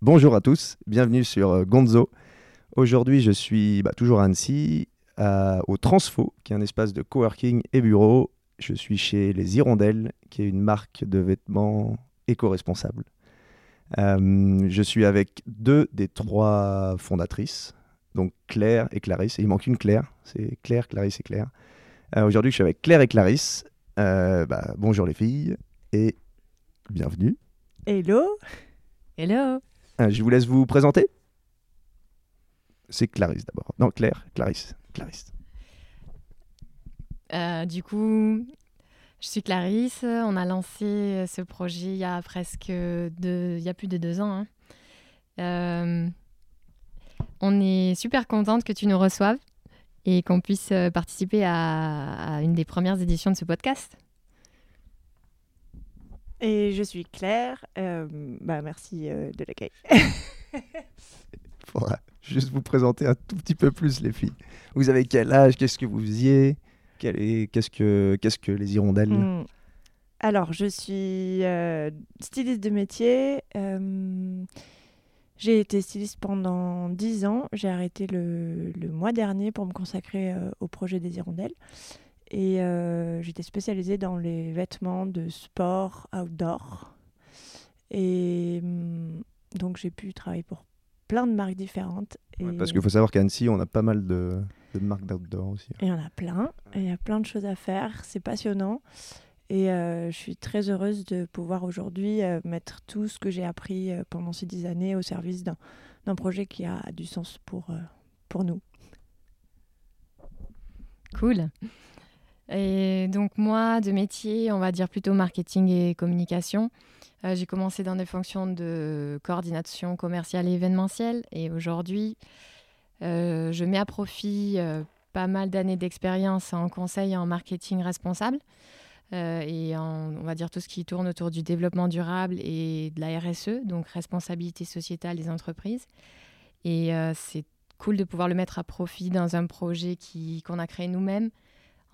Bonjour à tous, bienvenue sur euh, Gonzo. Aujourd'hui, je suis bah, toujours à Annecy, au Transfo, qui est un espace de coworking et bureau. Je suis chez Les Hirondelles, qui est une marque de vêtements éco-responsables. Euh, je suis avec deux des trois fondatrices, donc Claire et Clarisse. il manque une Claire, c'est Claire, Clarisse et Claire. Euh, aujourd'hui, je suis avec Claire et Clarisse. Bah, bonjour les filles et bienvenue. Hello. Hello. Je vous laisse vous présenter. C'est Clarisse d'abord. Non, Claire, Clarisse. Clarisse. du coup, je suis Clarisse. On a lancé euh, ce projet il y a presque il y a plus de deux ans. Hein. Euh, on est super contente que tu nous reçoives et qu'on puisse euh, participer à, une des premières éditions de ce podcast. Et je suis Claire. bah, merci de l'accueil. voilà. Juste vous présenter un tout petit peu plus, les filles. Vous avez quel âge? Qu'est-ce que vous faisiez? Qu'est-ce que, qu'est-ce que les hirondelles? Hmm. Alors, je suis euh, styliste de métier. Euh, j'ai été styliste pendant 10 ans. J'ai arrêté le, le, mois dernier pour me consacrer euh, au projet des hirondelles. Et j'étais spécialisée dans les vêtements de sport outdoor. Et hmm, donc, j'ai pu travailler pour plein de marques différentes. parce qu'il faut savoir qu'à Annecy, on a pas mal de, de marques d'outdoor aussi. Et il y en a plein. Il y a plein de choses à faire. C'est passionnant. Et euh, je suis très heureuse de pouvoir aujourd'hui euh, mettre tout ce que j'ai appris euh, pendant ces dix années au service d'un projet qui a du sens pour, pour nous. Cool. Et donc moi, de métier, on va dire plutôt marketing et communication. j'ai commencé dans des fonctions de coordination commerciale et événementielle. Et aujourd'hui, euh, je mets à profit euh, pas mal d'années d'expérience en conseil en marketing responsable euh, et on va dire tout ce qui tourne autour du développement durable et de la RSE, donc responsabilité sociétale des entreprises. Et c'est cool de pouvoir le mettre à profit dans un projet qu'on a créé nous-mêmes.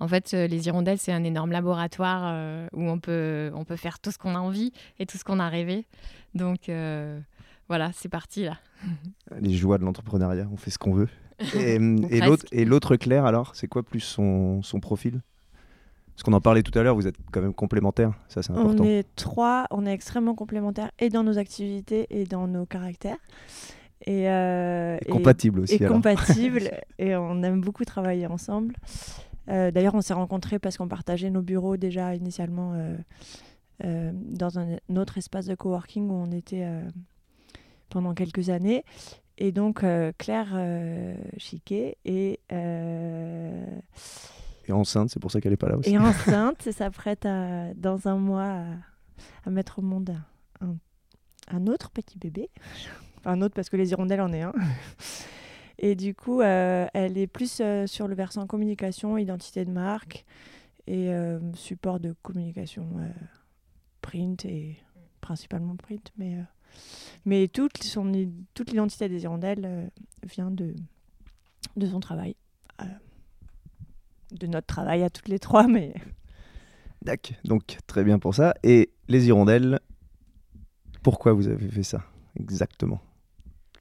En fait, les Hirondelles, c'est un énorme laboratoire où on peut, on peut faire tout ce qu'on a envie et tout ce qu'on a rêvé. Donc, voilà, c'est parti là. Les joies de l'entrepreneuriat, on fait ce qu'on veut. Et, et l'autre Claire, alors, c'est quoi plus son, son profil? Parce qu'on en parlait tout à l'heure, vous êtes quand même complémentaires, ça c'est important. On est trois, on est extrêmement complémentaires et dans nos activités et dans nos caractères. Et, euh, compatibles aussi. Et compatibles, et on aime beaucoup travailler ensemble. Euh, d'ailleurs, on s'est rencontrés parce qu'on partageait nos bureaux déjà initialement euh, dans un, autre espace de coworking où on était pendant quelques années. Et donc, euh, Claire euh, Chiquet est. Euh, et enceinte, c'est pour ça qu'elle n'est pas là aussi. Et enceinte, et s'apprête à, dans un mois à, mettre au monde un, un, autre petit bébé. un autre parce que les hirondelles en est un. Et du coup, elle est plus sur le versant communication, identité de marque et support de communication print et principalement print, mais mais toute, son, toute l'identité des hirondelles euh, vient de, de son travail. Euh, de notre travail à toutes les trois, mais... D'accord, donc très bien pour ça. Et les hirondelles, pourquoi vous avez fait ça exactement?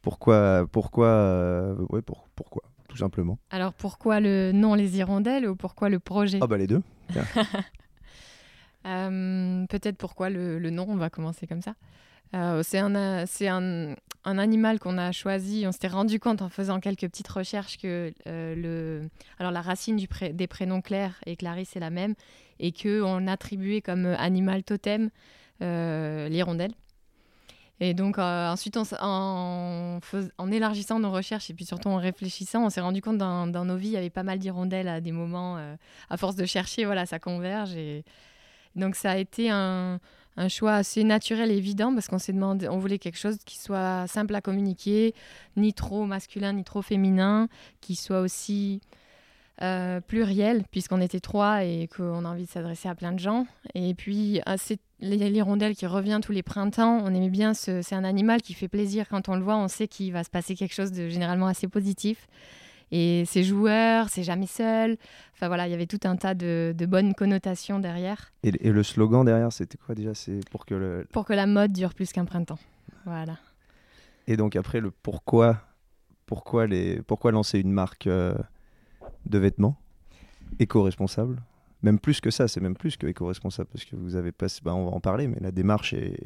Pourquoi Pourquoi euh, ouais, pour, Pourquoi Tout simplement. Alors pourquoi le nom les hirondelles ou pourquoi le projet? Ah bah les deux. Peut-être pourquoi le, le, nom, on va commencer comme ça. Euh, c'est un, c'est un, un, animal qu'on a choisi. On s'était rendu compte en faisant quelques petites recherches que euh, le, alors la racine du des prénoms Claire et Clarisse est la même et qu'on attribuait comme animal totem euh, l'hirondelle. Et donc ensuite, en, élargissant nos recherches et puis surtout en réfléchissant, on s'est rendu compte dans, nos vies, il y avait pas mal d'hirondelles à des moments. à force de chercher, voilà, ça converge. Et donc ça a été un, un choix assez naturel et évident parce qu'on s'est demandé, on voulait quelque chose qui soit simple à communiquer, ni trop masculin ni trop féminin, qui soit aussi euh, pluriel puisqu'on était trois et qu'on a envie de s'adresser à plein de gens. Et puis c'est l'hirondelle qui revient tous les printemps, on aimait bien, c'est un animal qui fait plaisir quand on le voit, on sait qu'il va se passer quelque chose de généralement assez positif. Et c'est joueur, c'est jamais seul. Enfin voilà, il y avait tout un tas de, bonnes connotations derrière. Et, le slogan derrière, c'était quoi déjà? C'est pour que le... Pour que la mode dure plus qu'un printemps. Voilà. Et donc après, le pourquoi, pourquoi, les, pourquoi lancer une marque euh, de vêtements éco-responsable Même plus que ça, c'est même plus que éco-responsable, parce que vous avez pas, bah, on va en parler, mais la démarche est,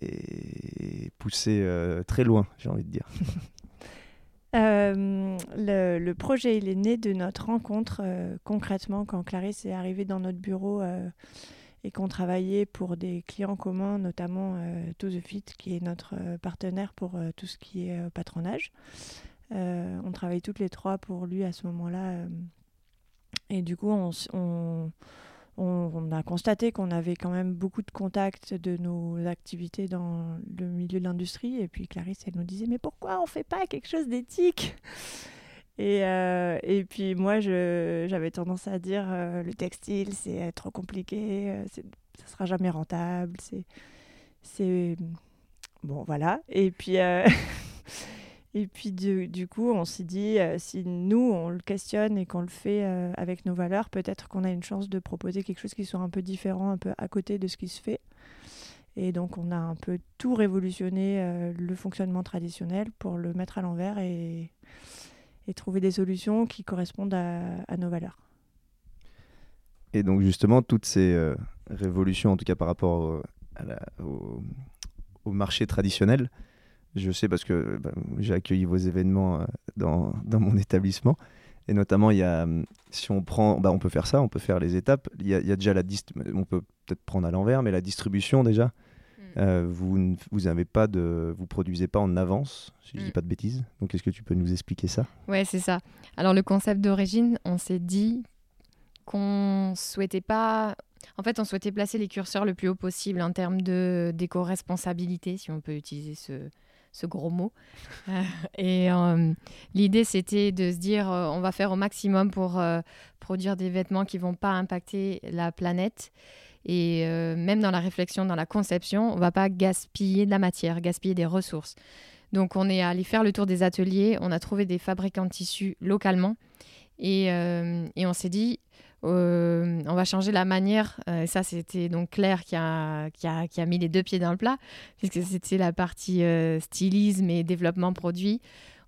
est poussée euh, très loin, j'ai envie de dire. Euh, le, projet, il est né de notre rencontre euh, concrètement quand Clarisse est arrivée dans notre bureau et qu'on travaillait pour des clients communs, notamment To The Fit, qui est notre partenaire pour tout ce qui est patronage. Euh, on travaille toutes les trois pour lui à ce moment-là. euh, et du coup, on, a constaté qu'on avait quand même beaucoup de contacts de nos activités dans le milieu de l'industrie. Et puis Clarisse, elle nous disait, mais pourquoi on fait pas quelque chose d'éthique? Et, euh, et puis moi, j'avais tendance à dire, le textile, c'est trop compliqué, ça sera jamais rentable. C'est, bon, voilà. Et puis, et puis du, coup, on s'est dit, euh, si nous, on le questionne et qu'on le fait euh, avec nos valeurs, peut-être qu'on a une chance de proposer quelque chose qui soit un peu différent, un peu à côté de ce qui se fait. Et donc, on a un peu tout révolutionné euh, le fonctionnement traditionnel pour le mettre à l'envers et, trouver des solutions qui correspondent à, nos valeurs. Et donc justement, toutes ces révolutions, en tout cas par rapport au marché traditionnel, je sais parce que bah, j'ai accueilli vos événements euh, dans, dans mon établissement. Et notamment, il y a, hum, si on prend, bah, on peut faire ça, on peut faire les étapes. Il y a, il y a déjà la on peut peut-être prendre à l'envers, mais la distribution déjà, euh, vous ne- vous avez pas de, vous produisez pas en avance, si je dis Mm. pas de bêtises. Donc, est-ce que tu peux nous expliquer ça? Ouais, c'est ça. Alors le concept d'origine, on s'est dit qu'on souhaitait pas. En fait, on souhaitait placer les curseurs le plus haut possible en termes de d'éco-responsabilité, si on peut utiliser ce, ce gros mot. Euh, et euh, l'idée, c'était de se dire, euh, on va faire au maximum pour produire des vêtements qui vont pas impacter la planète. Et même dans la réflexion, dans la conception, on va pas gaspiller de la matière, gaspiller des ressources. Donc on est allé faire le tour des ateliers, on a trouvé des fabricants de tissus localement et, et on s'est dit euh, on va changer la manière. Euh, ça c'était donc Claire qui a, qui, a, qui a mis les deux pieds dans le plat puisque c'était la partie euh, stylisme et développement produit.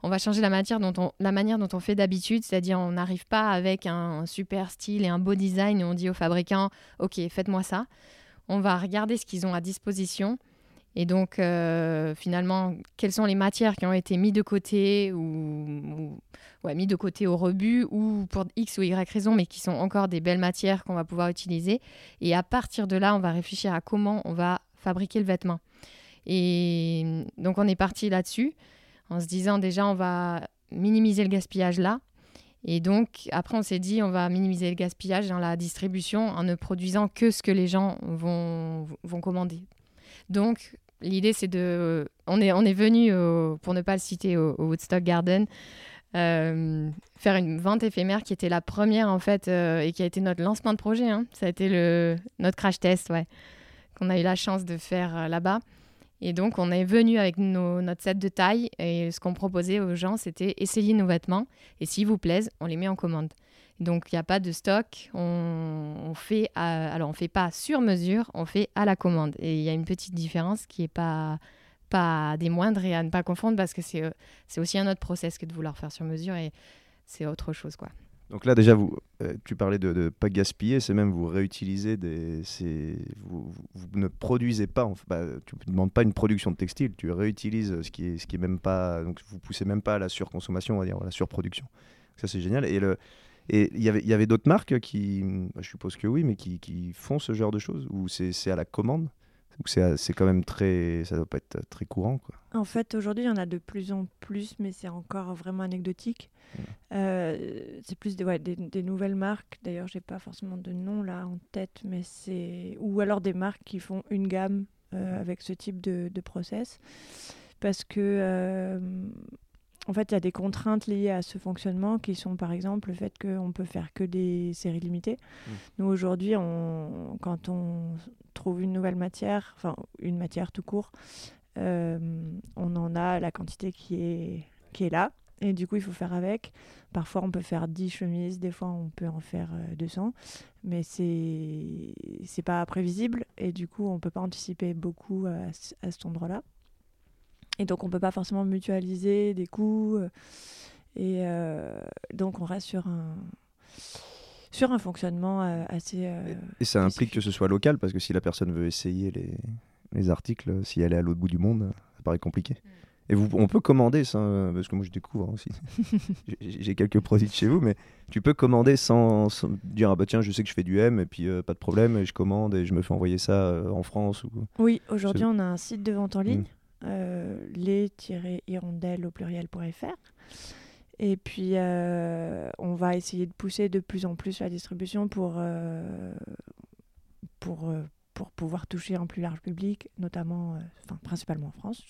On va changer la, matière dont on, la manière dont on fait d'habitude, c'est-à-dire on n'arrive pas avec un super style et un beau design et on dit aux fabricants ok faites-moi ça. On va regarder ce qu'ils ont à disposition et donc, euh, finalement, quelles sont les matières qui ont été mises de côté ou, ou- ouais, mis de côté au rebut ou pour X ou Y raison, mais qui sont encore des belles matières qu'on va pouvoir utiliser. Et à partir de là, on va réfléchir à comment on va fabriquer le vêtement. Et donc, on est parti là-dessus en se disant déjà, on va minimiser le gaspillage là. Et donc, après, on s'est dit, on va minimiser le gaspillage dans la distribution en ne produisant que ce que les gens vont, vont commander. Donc, l'idée, c'est de. On est, on est venu, au- pour ne pas le citer, au, Woodstock Garden, euh, faire une vente éphémère qui était la première, en fait, euh, et qui a été notre lancement de projet. hein. Ça a été le, notre crash test, ouais, qu'on a eu la chance de faire euh, là-bas. Et donc, on est venu avec nos- notre set de taille, et ce qu'on proposait aux gens, c'était essayer nos vêtements, et s'ils vous plaisent, on les met en commande. Donc, il n'y a pas de stock. On, on fait, alors on fait pas sur mesure, on fait à la commande. Et il y a une petite différence qui est pas pas des moindres et à ne pas confondre parce que c'est aussi un autre process que de vouloir faire sur mesure et c'est autre chose quoi. Donc là, déjà, vous, euh, tu parlais de ne pas gaspiller, c'est même vous réutilisez des. Vous, vous- ne produisez pas, enfin, bah, tu ne demandes pas une production de textile, tu réutilises ce qui est, ce qui est même pas. Donc vous poussez même pas à la surconsommation, on va dire, à la surproduction. Ça, c'est génial. Et le. Et il y avait, il y avait d'autres marques qui, bah, je suppose que oui, mais qui, qui font ce genre de choses Ou c'est à la commande Ou c'est quand même très. Ça doit pas être très courant, quoi. En fait, aujourd'hui, il y en a de plus en plus, mais c'est encore vraiment anecdotique. Euh, c'est plus des, ouais, des, des nouvelles marques. D'ailleurs, j'ai pas forcément de nom là en tête, mais c'est ou alors des marques qui font une gamme euh, avec ce type de, de process, parce que euh, en fait, il y a des contraintes liées à ce fonctionnement qui sont par exemple le fait qu'on peut faire que des séries limitées. Nous aujourd'hui, on, quand on trouve une nouvelle matière, enfin une matière tout court, euh, on en a la quantité qui est, qui est là. Et du coup, il faut faire avec. Parfois, on peut faire 10 chemises, des fois, on peut en faire euh, 200. Mais c'est pas prévisible. Et du coup, on peut pas anticiper beaucoup à, à cet endroit-là. Et donc, on ne peut pas forcément mutualiser des coûts. Et donc, on reste sur un, sur un fonctionnement assez. et ça implique que ce soit local, parce que si la personne veut essayer les, les articles, si elle est à l'autre bout du monde, ça paraît compliqué. Mm. Et vous, on peut commander ça, parce que moi je découvre hein, aussi. J'ai quelques produits de chez vous, mais tu peux commander sans, dire ah bah tiens je sais que je fais du M et puis euh, pas de problème et je commande et je me fais envoyer ça euh, en France ou. Oui, aujourd'hui on a un site de vente en ligne, mm. Euh, les-hirondelles au pluriel.fr. Et puis on va essayer de pousser de plus en plus la distribution pour pour pour pouvoir toucher un plus large public, notamment, enfin principalement en France.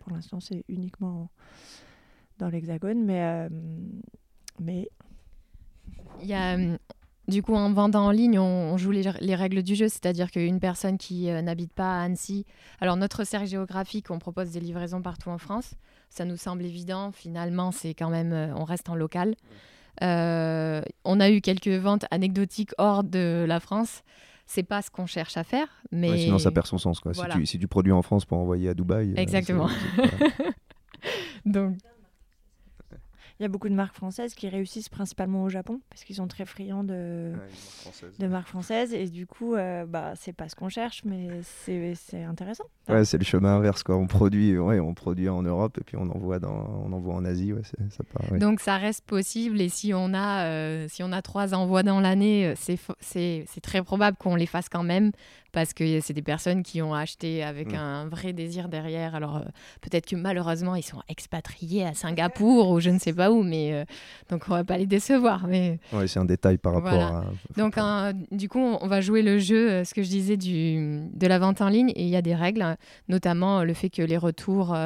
Pour l'instant, c'est uniquement dans l'Hexagone, mais, euh, mais... Il y a, euh, du coup, en vendant en ligne, on, joue les, règles du jeu, c'est-à-dire qu'une personne qui euh, n'habite pas à Annecy, alors notre cercle géographique, on propose des livraisons partout en France. Ça nous semble évident. Finalement, c'est quand même, on reste en local. on a eu quelques ventes anecdotiques hors de la France c'est pas ce qu'on cherche à faire. Mais sinon, ça perd son sens. Quoi. Si, tu, si, tu, produis en France pour envoyer à Dubaï. Euh, Exactement. Donc, il y a beaucoup de marques françaises qui réussissent principalement au Japon parce qu'ils sont très friands de, de marques françaises et du coup, euh, bah, c'est pas ce qu'on cherche, mais c'est intéressant. Ouais, c'est le chemin inverse. Quoi. On, produit, ouais, on produit en Europe et puis on envoie, dans, on envoie en Asie. Ouais, ça part, Donc ça reste possible et si on a, euh, si on a trois envois dans l'année, euh, c'est très probable qu'on les fasse quand même parce que c'est des personnes qui ont acheté avec mm. un vrai désir derrière. Alors euh, peut-être que malheureusement ils sont expatriés à Singapour ou je ne sais pas où, mais euh, donc on va pas les décevoir. Mais ouais, c'est un détail par rapport à. Donc du coup on va jouer le jeu, euh, ce que je disais du de la vente en ligne et il y a des règles, notamment le fait que les retours,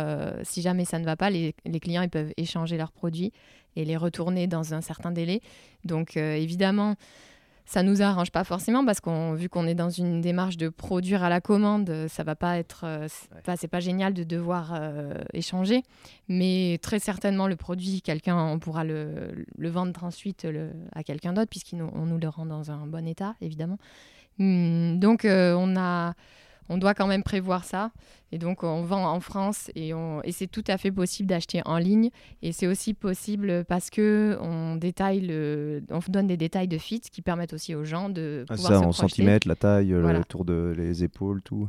si jamais ça ne va pas, les, les clients ils peuvent échanger leurs produits et les retourner dans un certain délai. Donc évidemment ça nous arrange pas forcément parce qu'on vu qu'on est dans une démarche de produire à la commande, ça va pas être, euh, c'est pas génial de devoir euh, échanger, mais très certainement le produit, quelqu'un, on pourra le, le vendre ensuite le, à quelqu'un d'autre puisqu'on nous, nous le rend dans un bon état évidemment. Hum, donc euh, on a on doit quand même prévoir ça. Et donc, on vend en France et, on... et c'est tout à fait possible d'acheter en ligne. Et c'est aussi possible parce que on détaille le... on donne des détails de fit qui permettent aussi aux gens de ah, ça, en centimètres, la taille, le tour de les épaules, tout.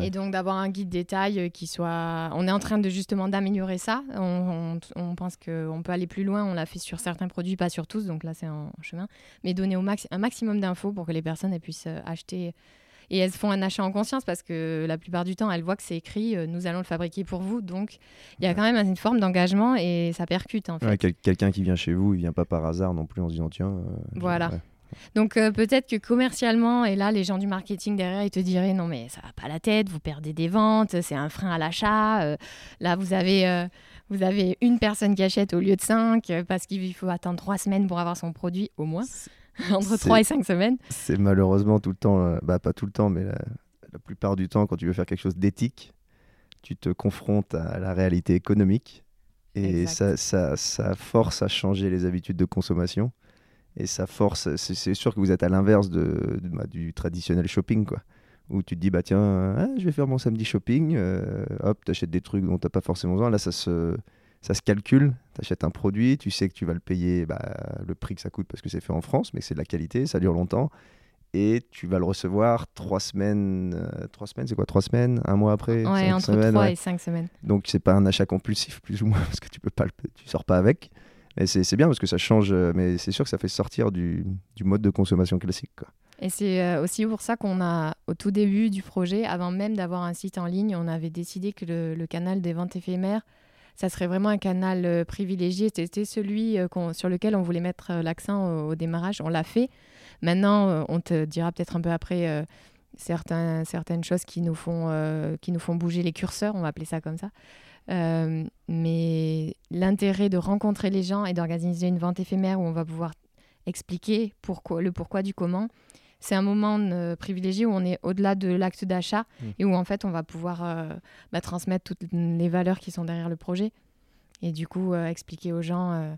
Et donc d'avoir un guide détail qui soit... On est en train de justement d'améliorer ça. On, on, pense qu'on peut aller plus loin. On l'a fait sur certains produits, pas sur tous. Donc là, c'est en chemin. Mais donner au max... un maximum d'infos pour que les personnes puissent acheter et elles font un achat en conscience parce que la plupart du temps, elles voient que c'est écrit euh, nous allons le fabriquer pour vous. Donc il y a quand même une forme d'engagement et ça percute. En fait. Quelqu'un qui vient chez vous, il vient pas par hasard non plus en se disant tiens. Euh, voilà. Donc euh, peut-être que commercialement, et là les gens du marketing derrière, ils te diraient non mais ça va pas la tête, vous perdez des ventes, c'est un frein à l'achat. là vous avez, vous avez une personne qui achète au lieu de cinq parce qu'il faut attendre trois semaines pour avoir son produit au moins. entre 3 et 5 semaines. C'est malheureusement tout le temps, euh, bah, pas tout le temps, mais la, plupart du temps, quand tu veux faire quelque chose d'éthique, tu te confrontes à la réalité économique et ça, ça, ça, force à changer les habitudes de consommation. Et ça force, c'est sûr que vous êtes à l'inverse de, bah, du traditionnel shopping, quoi. Où tu te dis, bah tiens, ah, je vais faire mon samedi shopping, euh, hop, tu achètes des trucs dont tu n'as pas forcément besoin. Là, ça se, ça se calcule. Tu achètes un produit, tu sais que tu vas le payer bah, le prix que ça coûte parce que c'est fait en France, mais c'est de la qualité, ça dure longtemps. Et tu vas le recevoir trois semaines. Euh, trois semaines, c'est quoi Trois semaines Un mois après Ouais, entre semaines, trois et cinq semaines. Donc, c'est pas un achat compulsif, plus ou moins, parce que tu peux pas le, tu sors pas avec. Mais c'est bien parce que ça change, euh, mais c'est sûr que ça fait sortir du, du mode de consommation classique. Quoi. Et c'est euh, aussi pour ça qu'on a, au tout début du projet, avant même d'avoir un site en ligne, on avait décidé que le, le canal des ventes éphémères ça serait vraiment un canal euh, privilégié. C'était celui euh, sur lequel on voulait mettre euh, l'accent au, démarrage. On l'a fait. Maintenant, on te dira peut-être un peu après certaines choses qui nous, font, bouger les curseurs, on va appeler ça comme ça. mais l'intérêt de rencontrer les gens et d'organiser une vente éphémère où on va pouvoir expliquer le pourquoi du comment, c'est un moment euh, privilégié où on est au-delà de l'acte d'achat mmh. et où en fait on va pouvoir euh, bah, transmettre toutes les valeurs qui sont derrière le projet et du coup euh, expliquer aux gens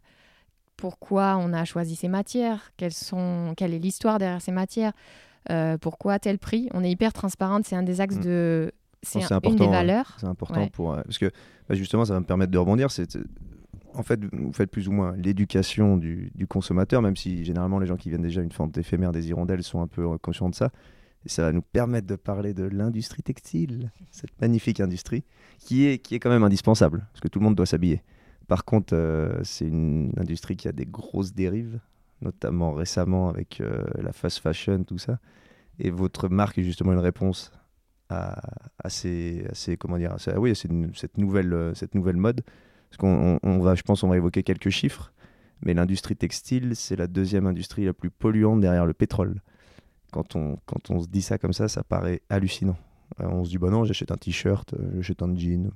pourquoi on a choisi ces matières, quelles sont, quelle est l'histoire derrière ces matières, pourquoi tel prix. On est hyper transparente, c'est un des axes mmh. de c'est un- une important, des ouais. valeurs. C'est important Ouais. pour. euh, parce que bah, justement, ça va me permettre de rebondir. C'est, en fait, vous faites plus ou moins l'éducation du, consommateur, même si généralement les gens qui viennent déjà une forme éphémère des hirondelles sont un peu euh, conscients de ça. Et ça va nous permettre de parler de l'industrie textile, cette magnifique industrie, qui est, qui est quand même indispensable, parce que tout le monde doit s'habiller. Par contre, euh, c'est une industrie qui a des grosses dérives, notamment récemment avec euh, la fast fashion, tout ça. Et votre marque est justement une réponse à, ces, comment dire, oui, cette nouvelle, cette nouvelle mode. Parce qu'on on- on va, je pense, on va évoquer quelques chiffres, mais l'industrie textile, c'est la deuxième industrie la plus polluante derrière le pétrole. Quand on, quand on se dit ça comme ça, ça paraît hallucinant. Euh, on se dit, bah non, j'achète un t-shirt, euh, j'achète un jean,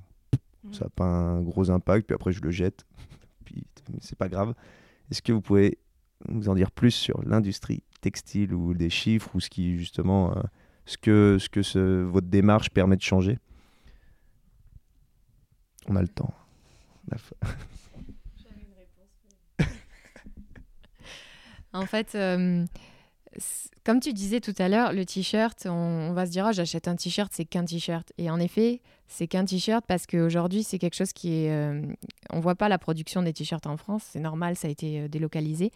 ça n'a pas un gros impact, puis après je le jette, puis c'est pas grave. Est-ce que vous pouvez nous en dire plus sur l'industrie textile ou des chiffres ou ce qui justement euh, ce que, ce que ce- votre démarche permet de changer? On a le temps. En fait, euh, comme tu disais tout à l'heure, le t-shirt, on, on va se dire, oh, j'achète un t-shirt, c'est qu'un t-shirt. Et en effet, c'est qu'un t-shirt parce qu'aujourd'hui, c'est quelque chose qui est... euh, on voit pas la production des t-shirts en France, c'est normal, ça a été euh, délocalisé.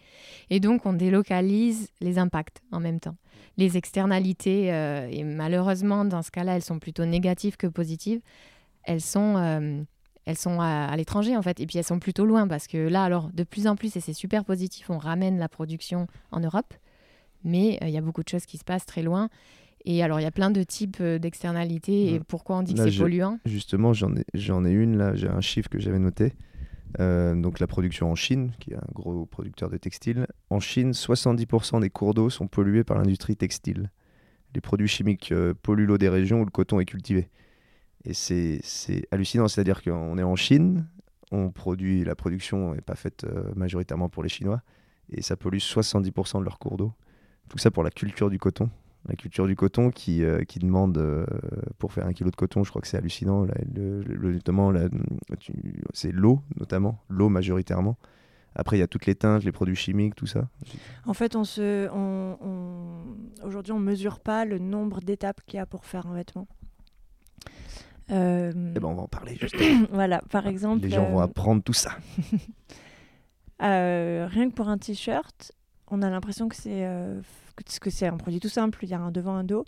Et donc, on délocalise les impacts en même temps. Les externalités, euh, et malheureusement, dans ce cas-là, elles sont plutôt négatives que positives. Elles sont... elles sont à, à l'étranger en fait, et puis elles sont plutôt loin parce que là, alors de plus en plus, et c'est super positif, on ramène la production en Europe, mais euh, il y a beaucoup de choses qui se passent très loin. Et alors, il y a plein de types euh, d'externalités, et Mm. pourquoi on dit que c'est polluant? Justement, j'en ai, j'en ai une là, j'ai un chiffre que j'avais noté. Euh, donc la production en Chine, qui est un gros producteur de textiles. En Chine, 70% des cours d'eau sont pollués par l'industrie textile. Les produits chimiques euh, polluent l'eau des régions où le coton est cultivé. Et c'est hallucinant, c'est-à-dire qu'on est en Chine, on produit, la production n'est pas faite euh, majoritairement pour les Chinois, et ça pollue 70% de leur cours d'eau. Tout ça pour la culture du coton. La culture du coton qui, euh, qui demande, euh, pour faire un kilo de coton, je crois que c'est hallucinant, le- le- c'est l'eau, notamment, l'eau majoritairement. Après, il y a toutes les teintes, les produits chimiques, tout ça. En fait, on on, on- aujourd'hui, on mesure pas le nombre d'étapes qu'il y a pour faire un vêtement. Euh, Eh ben, on va en parler justement. voilà, par exemple, Les gens vont euh, apprendre tout ça. euh, rien que pour un t-shirt, on a l'impression que c'est que c'est un produit tout simple. Il y a un devant, un dos.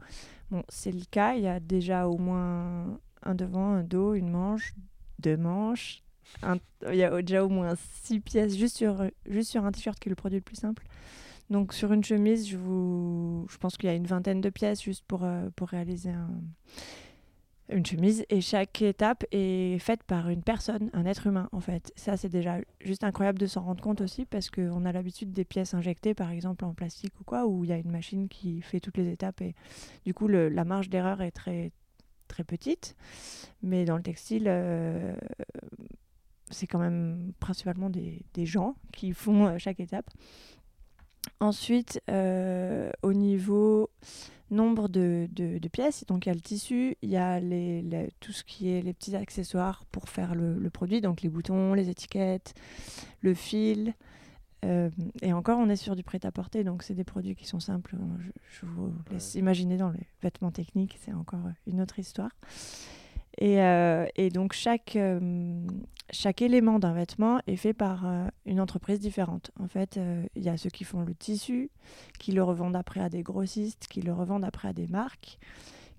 Bon, c'est le cas. Il y a déjà au moins un devant, un dos, une manche, deux manches. un- Il y a déjà au moins six pièces juste sur, juste sur un t-shirt qui est le produit le plus simple. Donc sur une chemise, je, vous... je pense qu'il y a une vingtaine de pièces juste pour, pour réaliser un- une chemise. Et chaque étape est faite par une personne, un être humain en fait. Ça c'est déjà juste incroyable de s'en rendre compte aussi parce qu'on a l'habitude des pièces injectées par exemple en plastique ou quoi, où il y a une machine qui fait toutes les étapes et du coup la marge d'erreur est très, très petite. Mais dans le textile... euh, c'est quand même principalement des, des gens qui font euh, chaque étape. Ensuite, euh, au niveau nombre de, de- de pièces, donc il y a le tissu, il y a les, les- tout ce qui est les petits accessoires pour faire le, le produit, donc les boutons, les étiquettes, le fil. euh, et encore, on est sur du prêt-à-porter, donc c'est des produits qui sont simples. Je, je vous laisse imaginer dans les vêtements techniques, c'est encore une autre histoire. Et, euh, et donc chaque, euh, chaque élément d'un vêtement est fait par euh, une entreprise différente. En fait, il y a ceux qui font le tissu, qui le revendent après à des grossistes, qui le revendent après à des marques,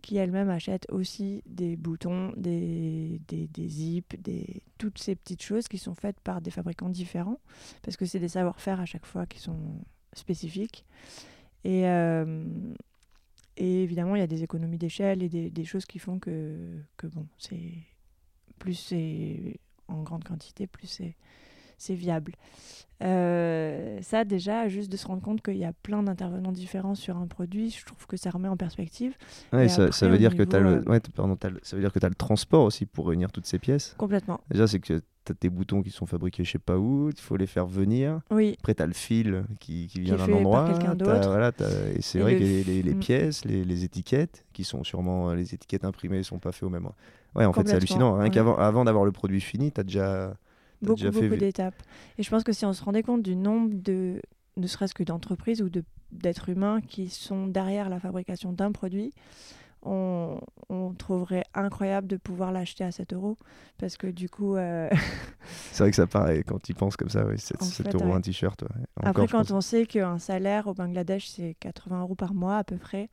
qui elles-mêmes achètent aussi des boutons, des, des, des zips, des, toutes ces petites choses qui sont faites par des fabricants différents, parce que c'est des savoir-faire à chaque fois qui sont spécifiques. Et, et évidemment, il y a des économies d'échelle et des, des choses qui font que, que bon, c'est plus c'est en grande quantité, plus c'est c'est viable. Euh, ça, déjà, juste de se rendre compte qu'il y a plein d'intervenants différents sur un produit, je trouve que ça remet en perspective Ouais, Et ça, après, ça veut dire que tu as euh, ouais, t- pardon, t'as le- ça veut dire que tu as le transport aussi pour réunir toutes ces pièces. complètement. Déjà, c'est que tu as tes boutons qui sont fabriqués je sais pas où, il faut les faire venir. Oui, Après, tu as le fil qui, qui vient d'un endroit. t'as- d'autre. Voilà, t'as- et c'est vrai le que les, les- les Mm. pièces, les, les étiquettes, qui sont sûrement les étiquettes imprimées, sont pas faites au même. Ouais, en fait, c'est hallucinant. Rien ouais. qu'avant avant d'avoir le produit fini, tu as déjà. t'as beaucoup, déjà fait beaucoup d'étapes. Et je pense que si on se rendait compte du nombre de, ne serait-ce que d'entreprises ou de- d'êtres humains qui sont derrière la fabrication d'un produit, on, on trouverait incroyable de pouvoir l'acheter à 7 euros. Parce que du coup. euh, C'est vrai que ça paraît, quand tu penses comme ça, ouais, 7, En 7 fait, euros ouais. un t-shirt. ouais. Après, quand pense. on sait qu'un salaire au Bangladesh, c'est 80 euros par mois à peu près,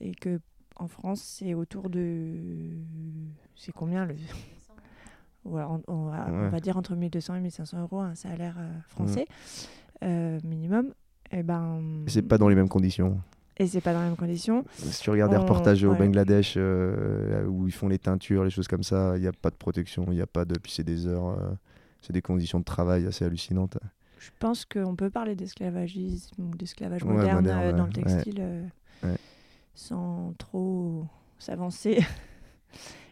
et que en France, c'est autour de. C'est combien le. Ouais, on, on va, on Ouais. va dire entre 1200 et 1500 euros un salaire euh, français Mm. euh, minimum. Et ben. C'est pas dans les mêmes conditions. Et c'est pas dans les mêmes conditions. Si tu regardes des On- reportages au. Bangladesh euh, où ils font les teintures, les choses comme ça, il n'y a pas de protection, il n'y a pas de. Puis c'est des heures, euh, c'est des conditions de travail assez hallucinantes. Je pense qu'on peut parler d'esclavagisme ou d'esclavage Ouais, moderne, moderne, euh, dans le textile Ouais. sans trop s'avancer.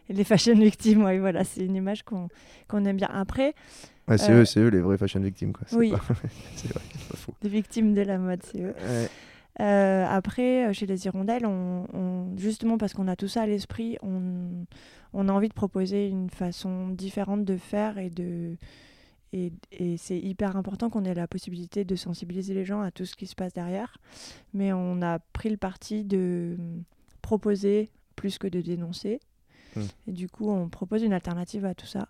Et les fashion victimes, ouais, voilà, c'est une image qu'on qu'on aime bien. Après, Ouais, c'est eux, c'est eux les vrais fashion victimes. Quoi. Oui. c'est vrai, c'est pas faux. les victimes de la mode, c'est eux. Euh, après, euh, chez les Hirondelles, on, on- justement parce qu'on a tout ça à l'esprit, on, on a envie de proposer une façon différente de faire et de. Et, et c'est hyper important qu'on ait la possibilité de sensibiliser les gens à tout ce qui se passe derrière. Mais on a pris le parti de hum, proposer plus que de dénoncer. Hmm. Et du coup, on propose une alternative à tout ça.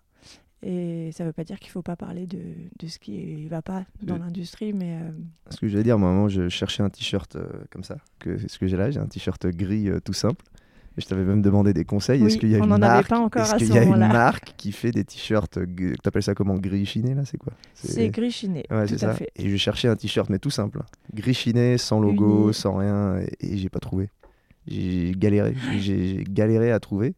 Et ça ne veut pas dire qu'il ne faut pas parler de, de ce qui ne va pas dans l'industrie, mais euh, Ce que j'allais dire, moi, moment, je cherchais un t-shirt euh, comme ça, que ce que j'ai là, j'ai un t-shirt gris euh, tout simple. Et je t'avais même demandé des conseils. Oui, Est-ce qu'il y a une marque à qu'il y a une marque qui fait des t-shirts Tu T'appelles ça comment Gris chiné là C'est quoi? C'est gris chiné. Ouais, c'est ça. fait. Et je cherchais un t-shirt, mais tout simple. Gris chiné, sans logo, Uni. sans rien, et, et j'ai pas trouvé. J'ai galéré. J'ai galéré à trouver.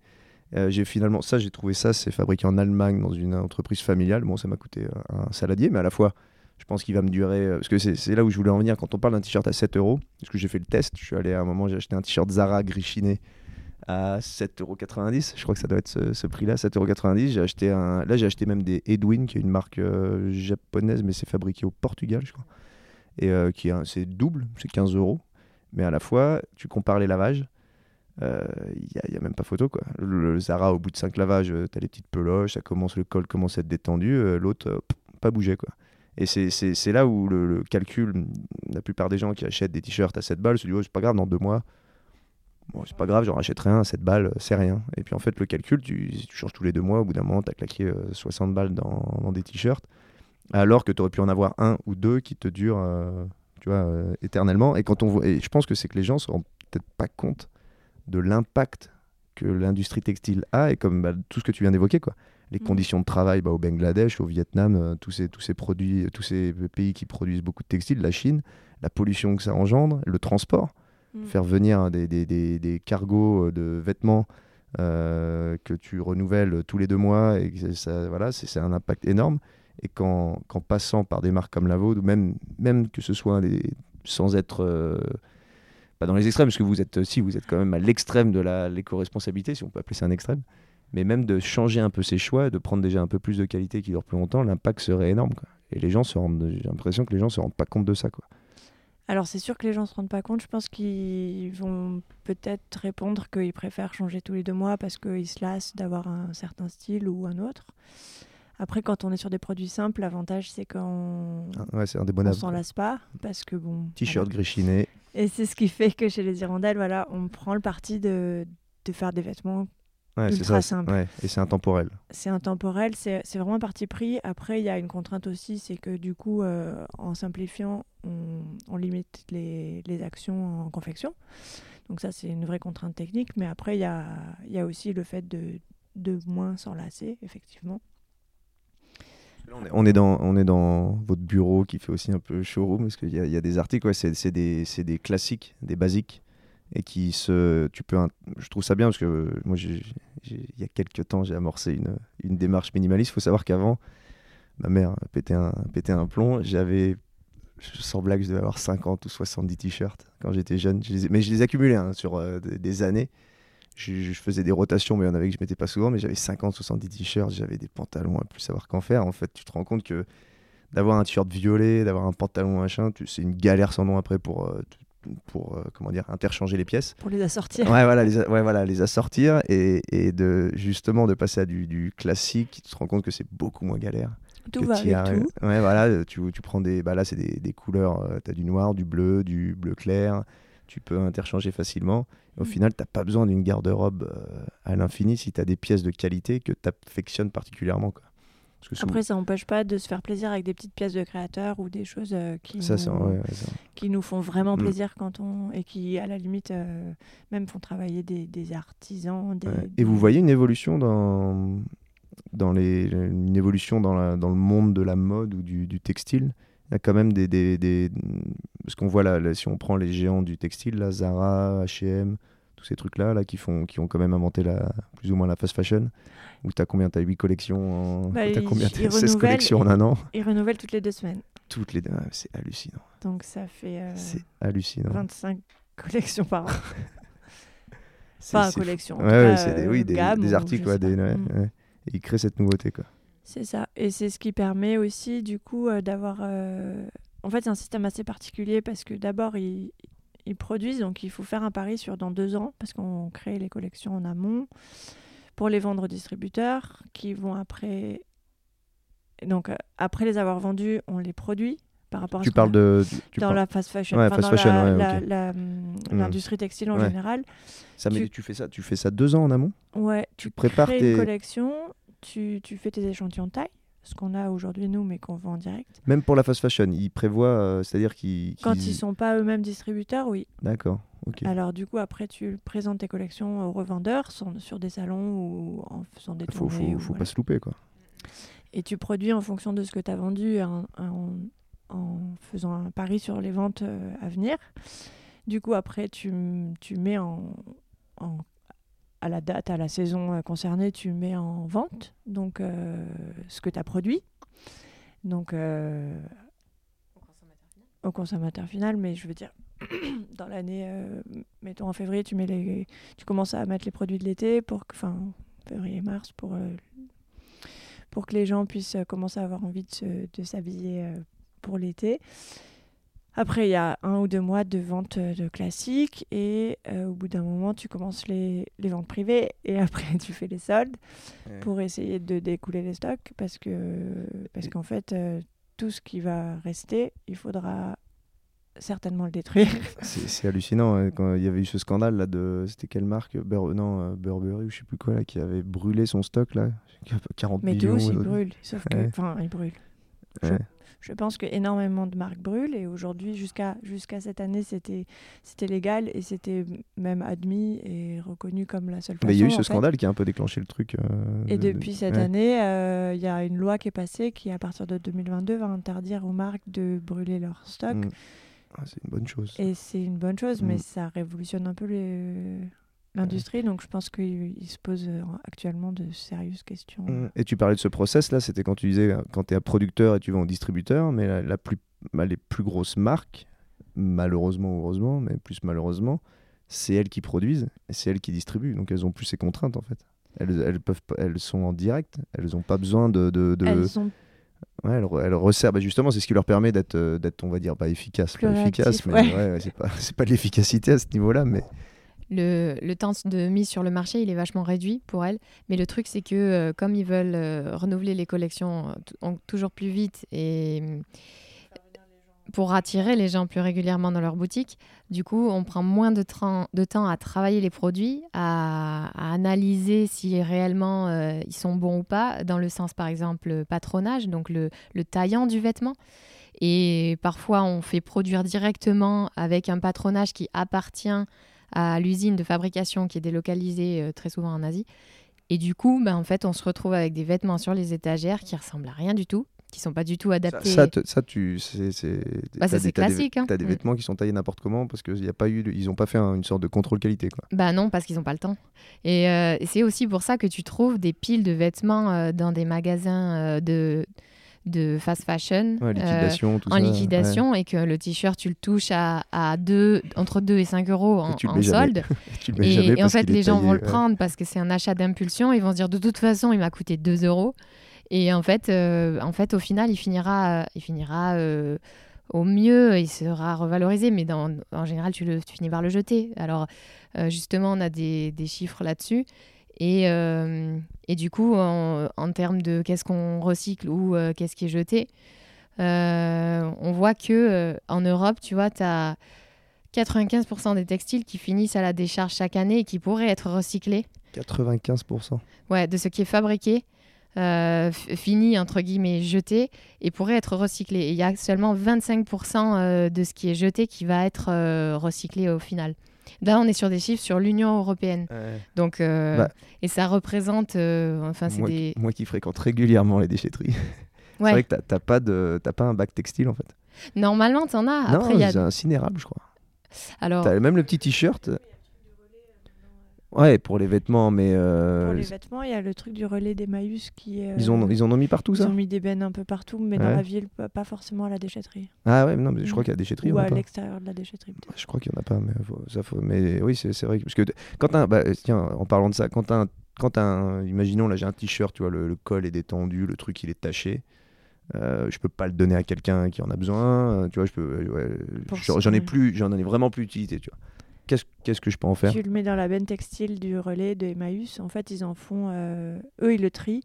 Euh, j'ai finalement, ça, j'ai trouvé ça, c'est fabriqué en Allemagne dans une entreprise familiale. Bon, ça m'a coûté euh, un saladier, mais à la fois, je pense qu'il va me durer. euh, parce que c'est là où je voulais en venir. Quand on parle d'un t-shirt à 7 euros, parce que j'ai fait le test, je suis allé à un moment, j'ai acheté un t-shirt Zara gris chiné à 7,90 euros. Je crois que ça doit être ce, prix-là, 7,90 euros. J'ai acheté un. Là, j'ai acheté même des Edwin, qui est une marque japonaise, mais c'est fabriqué au Portugal, je crois. Et euh, qui c'est double, c'est 15 euros. Mais à la fois, tu compares les lavages. Il n'y a, même pas photo quoi. Le, Zara au bout de 5 lavages, tu as les petites peloches, ça commence, le col commence à être détendu, euh, l'autre euh, pas bougé quoi. Et c'est- là où le, calcul, la plupart des gens qui achètent des t-shirts à 7 balles se disent oh, c'est pas grave, dans deux mois, c'est pas grave, j'en rachèterai un à 7 balles, c'est rien. Et puis en fait, le calcul, tu, changes tous les deux mois, au bout d'un moment, tu as claqué euh, 60 balles dans, des t-shirts, alors que tu aurais pu en avoir un ou deux qui te durent euh, tu vois, euh, éternellement. Et, quand on voit, et je pense que c'est que les gens se rendent peut-être pas compte de l'impact que l'industrie textile a et comme bah, tout ce que tu viens d'évoquer quoi les Mhm. conditions de travail bah, au Bangladesh au Vietnam euh, tous ces tous ces produits tous ces pays qui produisent beaucoup de textiles la Chine la pollution que ça engendre le transport Mm. faire venir des, des, des, des cargos euh, de vêtements euh, que tu renouvelles tous les deux mois et ça voilà c'est un impact énorme et qu'en qu'en passant par des marques comme la vôtre ou même même que ce soit des, sans être euh, pas dans les extrêmes, parce que vous êtes, si vous êtes quand même à l'extrême de la- l'éco-responsabilité, si on peut appeler ça un extrême, mais même de changer un peu ses choix, de prendre déjà un peu plus de qualité qui dure plus longtemps, l'impact serait énorme. quoi. Et les gens se rendent, j'ai l'impression que les gens se rendent pas compte de ça. Quoi. Alors c'est sûr que les gens se rendent pas compte. Je pense qu'ils vont peut-être répondre qu'ils préfèrent changer tous les deux mois parce qu'ils se lassent d'avoir un certain style ou un autre. Après, quand on est sur des produits simples, l'avantage c'est qu'on Ah, Ouais, s'en lasse pas parce que bon. T-shirt gris chiné, Et c'est ce qui fait que chez les Hirondelles, voilà, on prend le parti de, de faire des vêtements. ouais, Ultra ça. simple. Ouais, et c'est intemporel. C'est intemporel, c'est vraiment un parti pris. Après, il y a une contrainte aussi, c'est que du coup, euh, en simplifiant, on, on limite les, les actions en confection. Donc ça, c'est une vraie contrainte technique. Mais après, il y a, y a aussi le fait de, de moins s'enlacer, effectivement. On est- dans, on est dans votre bureau qui fait aussi un peu showroom, parce qu'il y, y a des articles, c'est des, des classiques, des basiques, et qui se. Tu peux, je trouve ça bien, parce que euh, moi, il y a quelques temps, j'ai amorcé une, une démarche minimaliste. Il faut savoir qu'avant, ma mère pété un, pété un plomb. J'avais, sans blague, je devais avoir 50 ou 70 t-shirts quand j'étais jeune. Mais je les accumulais hein, sur euh, des années. Je, je faisais des rotations, mais il y en avait que je mettais pas souvent. Mais j'avais 50, 70 t-shirts, j'avais des pantalons à plus savoir qu'en faire. En fait, tu te rends compte que d'avoir un t-shirt violet, d'avoir un pantalon machin, c'est une galère sans nom après pour, euh, pour euh, comment dire, interchanger les pièces. Pour les assortir. Ouais, voilà, les, ouais, voilà, les assortir et, et de justement de passer à du, du classique, tu te rends compte que c'est beaucoup moins galère. tout va avec tout. Ouais, voilà, tu, tu prends des. Bah là, c'est des, des couleurs. tu as du noir, du bleu, du bleu clair. Tu peux interchanger facilement. Au Mm. final, tu n'as pas besoin d'une garde-robe euh, à l'infini si tu as des pièces de qualité que tu affectionnes particulièrement. Quoi. Parce que souvent- Après, ça n'empêche pas de se faire plaisir avec des petites pièces de créateurs ou des choses euh, qui, ça, nous, ouais, ouais, ça- qui nous font vraiment Mm. plaisir quand on et qui, à la limite, euh, même font travailler des, des artisans. Des, ouais. des- Et vous voyez une évolution dans, dans les, une évolution dans, la- dans le monde de la mode ou du, du textile? Il y a quand même des. des, des- parce qu'on voit là, là, si on prend les géants du textile, là, Zara, HM, tous ces trucs-là là, qui, font, qui ont quand même inventé la, plus ou moins la fast fashion. Où tu as combien? Tu as 8 collections en... Bah, combien? T'as 16 renouvellent collections en un an? Ils renouvellent toutes les deux semaines. Toutes les deux. C'est hallucinant. Donc ça fait euh, C'est hallucinant. 25 collections par an. Pas c'est collection. Ouais, ouais, des, euh, oui, des, gamme des articles. des, ouais, Mm. ouais. Et ils créent cette nouveauté. Quoi. C'est ça. Et c'est ce qui permet aussi, du coup, euh, d'avoir. euh, En fait, c'est un système assez particulier parce que d'abord, ils... ils produisent, donc il faut faire un pari sur dans deux ans parce qu'on crée les collections en amont pour les vendre aux distributeurs qui vont après. Donc, euh, après les avoir vendus, on les produit par rapport à Tu ce qu'on parles de. tu dans parles- la fast fashion, Ouais, enfin, fast dans fashion, ouais, l'industrie textile en Ouais. général. Ça, mais tu- tu... fais ça, tu fais ça deux ans en amont? Ouais, tu prépares crées tes- une collection, tu, tu fais tes échantillons de taille, ce qu'on a aujourd'hui nous, mais qu'on vend en direct. Même pour la fast fashion, ils prévoient, euh, c'est-à-dire qu'ils. Quand ils sont pas eux-mêmes distributeurs, oui. D'accord, ok. Alors du coup, après, tu présentes tes collections aux revendeurs sur, sur des salons ou en faisant des faut, tournées. faut, ou faut voilà. pas se louper, quoi. Et tu produis en fonction de ce que tu as vendu en, en- en faisant un pari sur les ventes euh, à venir. Du coup, après, tu, tu mets en, en- à la date, à la saison euh, concernée, tu mets en vente donc euh, ce que tu as produit. Donc euh, au consommateur final, mais je veux dire, dans l'année, euh, mettons en février, tu, mets les, tu commences à mettre les produits de l'été pour enfin, février-mars, pour, euh, pour que les gens puissent commencer à avoir envie de, s'habiller pour l'été. Après, il y a un ou deux mois de vente euh, de classiques et euh, au bout d'un moment, tu commences les, les ventes privées et après, tu fais les soldes Ouais. pour essayer de découler les stocks parce que parce qu'en fait, euh, tout ce qui va rester, il faudra certainement le détruire. C'est hallucinant. hein, Quand il y avait eu ce scandale là de. C'était quelle marque Bur- Non, euh, Burberry ou je sais plus quoi là, qui avait brûlé son stock là. 40 Mais millions. tous, ils brûlent. Sauf que, Ouais. enfin, ils brûlent. Ouais. je pense que énormément de marques brûlent et aujourd'hui, jusqu'à jusqu'à cette année, c'était c'était légal et c'était même admis et reconnu comme la seule façon. Mais il y a eu ce fait. scandale qui a un peu déclenché le truc. euh, Et de- de- depuis cette ouais. année, euh, il y a une loi qui est passée qui, à partir de 2022, va interdire aux marques de brûler leur stock. Mm. Ah, c'est une bonne chose. Et c'est une bonne chose, mais Mm. ça révolutionne un peu les- l'industrie. Donc je pense qu'il il se pose euh, actuellement de sérieuses questions. Mm. Et tu parlais de ce process là, c'était quand tu disais euh, quand tu es un producteur et tu vends au distributeur, mais la, la plus, bah, les plus grosses marques, malheureusement ou heureusement, mais plus malheureusement, c'est elles qui produisent et c'est elles qui distribuent. Donc elles ont plus ces contraintes en fait. Elles, elles, peuvent, elles sont en direct, elles n'ont pas besoin de. de, de- Elles sont Ouais, elles, re- elles resserrent. Bah, justement, c'est ce qui leur permet d'être, euh, d'être on va dire, pas efficace. Plus Pas efficace, mais ouais. ouais, ouais, c'est pas, c'est pas de l'efficacité à ce niveau-là, mais Le, temps de mise sur le marché, il est vachement réduit pour elles. Mais le truc, c'est que euh, comme ils veulent euh, renouveler les collections euh, toujours plus vite et euh, pour attirer les gens plus régulièrement dans leur boutique, du coup, on prend moins de, de temps à travailler les produits, à, analyser si réellement ils sont bons ou pas, dans le sens, par exemple, patronage, donc le taillant du vêtement. Et parfois, on fait produire directement avec un patronage qui appartient à l'usine de fabrication qui est délocalisée euh, très souvent en Asie. Et du coup, ben, en fait, on se retrouve avec des vêtements sur les étagères qui ressemblent à rien du tout, qui sont pas du tout adaptés. ça, ça, tu, c'est, Bah, c'est des- t'as des- classique, hein. T'as des vêtements qui sont taillés n'importe comment parce qu'ils a pas eu, ils ont pas fait un- une sorte de contrôle qualité quoi. Bah non, parce qu'ils n'ont pas le temps. Et euh, c'est aussi pour ça que tu trouves des piles de vêtements euh, dans des magasins euh, de, de fast fashion. Ouais, euh, tout en ça. liquidation et que le t-shirt tu le touches à, à deux, entre 2 et 5 euros en, solde Et, en fait, les gens taillé, vont le prendre parce que c'est un achat d'impulsion. Ils vont se dire de toute façon, il m'a coûté 2 euros. Et en fait, euh, en fait, au final, il finira, euh, il finira euh, au mieux, il sera revalorisé, mais dans, en général, tu, le, tu finis par le jeter. Alors, justement, on a des, des chiffres là-dessus. Et, euh, et du coup, en, en termes de qu'est-ce qu'on recycle ou euh, qu'est-ce qui est jeté, euh, on voit que en Europe, tu vois, tu as 95% des textiles qui finissent à la décharge chaque année et qui pourraient être recyclés. 95%. Ouais, de ce qui est fabriqué, euh, fini, entre guillemets, jeté, et pourrait être recyclé. Et il y a seulement 25% euh, de ce qui est jeté qui va être euh, recyclé au final. Là, on est sur des chiffres sur l'Union européenne. Donc, euh, Bah. et ça représente, euh, enfin, c'est moi, des... qui- moi qui fréquente régulièrement les déchetteries, c'est vrai que t'as- t'as pas, de- t'as pas un bac textile en fait. Normalement, t'en as. non, Après, il y a... c'est incinérable, je crois. Alors, T'as même le petit t-shirt. Ouais, pour les vêtements, mais euh, Pour les vêtements, il y a le truc du relais d'Emmaüs qui est. ils, ont, euh, ils en ont mis partout ils ça ont mis des bennes un peu partout, mais dans la ville, pas forcément à la déchetterie. Ah ouais, mais non, mais je Mm. crois qu'il y a des déchetteries. Ou on en a à l'extérieur de la déchetterie. peut-être. Je crois qu'il n'y en a pas, mais, faut- ça faut... mais oui, c'est c'est vrai. Parce que quand un, bah, tiens, en parlant de ça, quand un, quand un, imaginons là j'ai un t-shirt, tu vois, le, le col est détendu, le truc il est taché. Euh, je peux pas le donner à quelqu'un qui en a besoin. euh, Tu vois, je peux, ouais, j'en ai plus, j'en ai vraiment plus d'utilité. Tu vois. Qu'est-ce qu'est-ce que je peux en faire Tu le mets dans la benne textile du relais de Emmaüs. En fait, ils en font. euh, eux, ils le trient.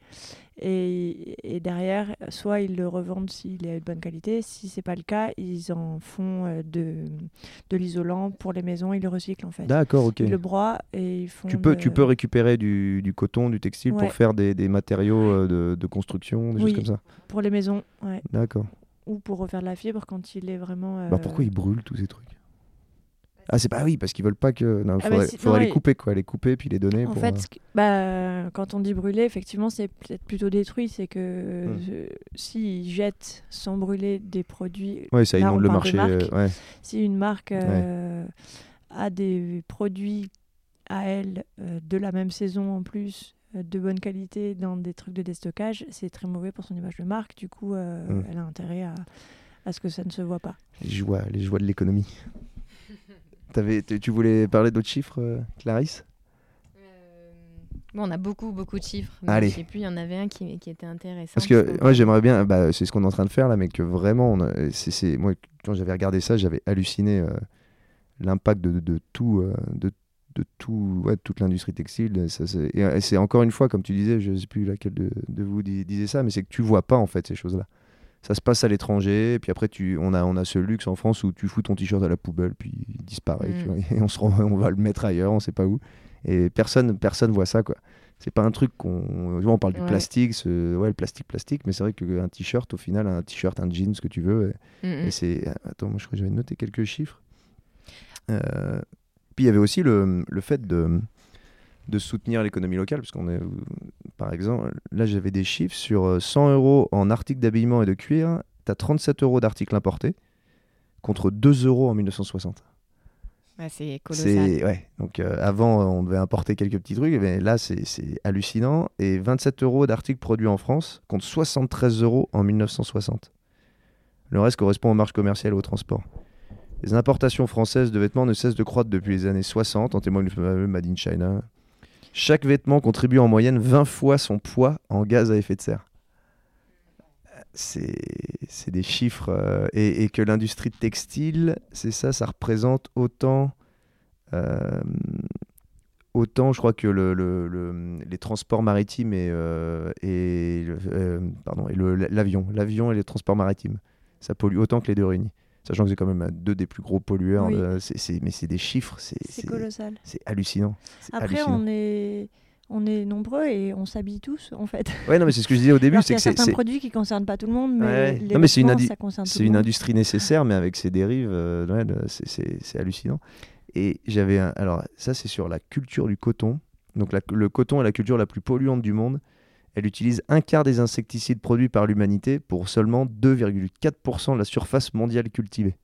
Et, et derrière, soit ils le revendent s'il est de bonne qualité. Si c'est pas le cas, ils en font euh, de, de l'isolant pour les maisons. Ils le recyclent en fait. D'accord, ok. Ils le broient et ils font. Tu peux, de- tu peux récupérer du, du coton, du textile Ouais. pour faire des, des matériaux euh, de, de construction, des Oui. choses comme ça. Pour les maisons, ouais. D'accord. Ou pour refaire de la fibre quand il est vraiment. Bah euh, pourquoi ils brûlent tous ces trucs? Ah c'est pas oui parce qu'ils veulent pas que. Non, Ah bah faudrait, si- faudrait non, les couper quoi, les couper puis les donner. En pour, fait, euh, que- bah, quand on dit brûler, effectivement, c'est peut-être plutôt détruit. C'est que Hmm. euh, s'ils jettent sans brûler des produits, Ouais, ça inonde on le marché. marque. euh, ouais. si une marque euh, a des produits à elle euh, de la même saison en plus, de bonne qualité, dans des trucs de déstockage, c'est très mauvais pour son image de marque. Du coup, euh, Hmm. elle a intérêt à, à ce que ça ne se voit pas. Les joies, les joies de l'économie. Tu voulais parler d'autres chiffres, euh, Clarisse? Euh, Bon, on a beaucoup, beaucoup de chiffres. Mais Allez. Je sais plus, il y en avait un qui, qui était intéressant. Parce que moi j'aimerais bien, bah, c'est ce qu'on est en train de faire là, mais que vraiment, c'est, moi quand j'avais regardé ça, j'avais halluciné euh, l'impact de, de- de tout, euh, de, de tout, ouais, de toute l'industrie textile. Ça, et, c'est encore une fois, comme tu disais, je sais plus laquelle de, de vous dis- disait ça, mais c'est que tu vois pas en fait ces choses-là. Ça se passe à l'étranger, puis après tu, on a, on a ce luxe en France où tu fous ton t-shirt à la poubelle, puis il disparaît, tu Mm. vois, et on se rend- on va le mettre ailleurs, on sait pas où, et personne, personne voit ça quoi. C'est pas un truc qu'on. On parle du Ouais. plastique, ce- ouais, le plastique, plastique, mais c'est vrai qu'un t-shirt, au final, un t-shirt, un jean, ce que tu veux. Mm, Et, mm. et c'est. Attends, moi je crois que j'avais noté quelques chiffres. Euh, Puis il y avait aussi le, le fait de, de soutenir l'économie locale, parce qu'on est. Par exemple, là j'avais des chiffres sur euh, 100 euros en articles d'habillement et de cuir, tu as 37 euros d'articles importés, contre 2 euros en 1960. Ouais, c'est colossal. Ouais. Donc euh, avant, euh, on devait importer quelques petits trucs, mais là c'est c'est hallucinant. Et 27 euros d'articles produits en France contre 73 euros en 1960. Le reste correspond aux marges commerciales et au transport. Les importations françaises de vêtements ne cessent de croître depuis les années 60, en témoigne le fameux Made in China. Chaque vêtement contribue en moyenne 20 fois son poids en gaz à effet de serre. C'est des chiffres. euh, et, que l'industrie textile, c'est ça, ça représente autant. euh, autant, je crois que le, le- le- les transports maritimes et, euh, et, l'avion, l'avion et les transports maritimes, ça pollue autant que les deux réunis. Sachant que c'est quand même deux des plus gros pollueurs. Oui. de- mais c'est des chiffres, c'est colossal. c'est hallucinant. Après, hallucinant. on est, on est nombreux et on s'habille tous, en fait. Ouais, non, mais c'est ce que je disais au début, c'est qu'il y a que c'est- certains produits qui concernent pas tout le monde, mais Ouais. les Non, mais c'est une ça concerne tout une industrie nécessaire, mais avec ses dérives, euh, c'est- hallucinant. Et j'avais alors ça c'est sur la culture du coton. Donc la- le coton est la culture la plus polluante du monde. Elle utilise un quart des insecticides produits par l'humanité pour seulement 2,4% de la surface mondiale cultivée.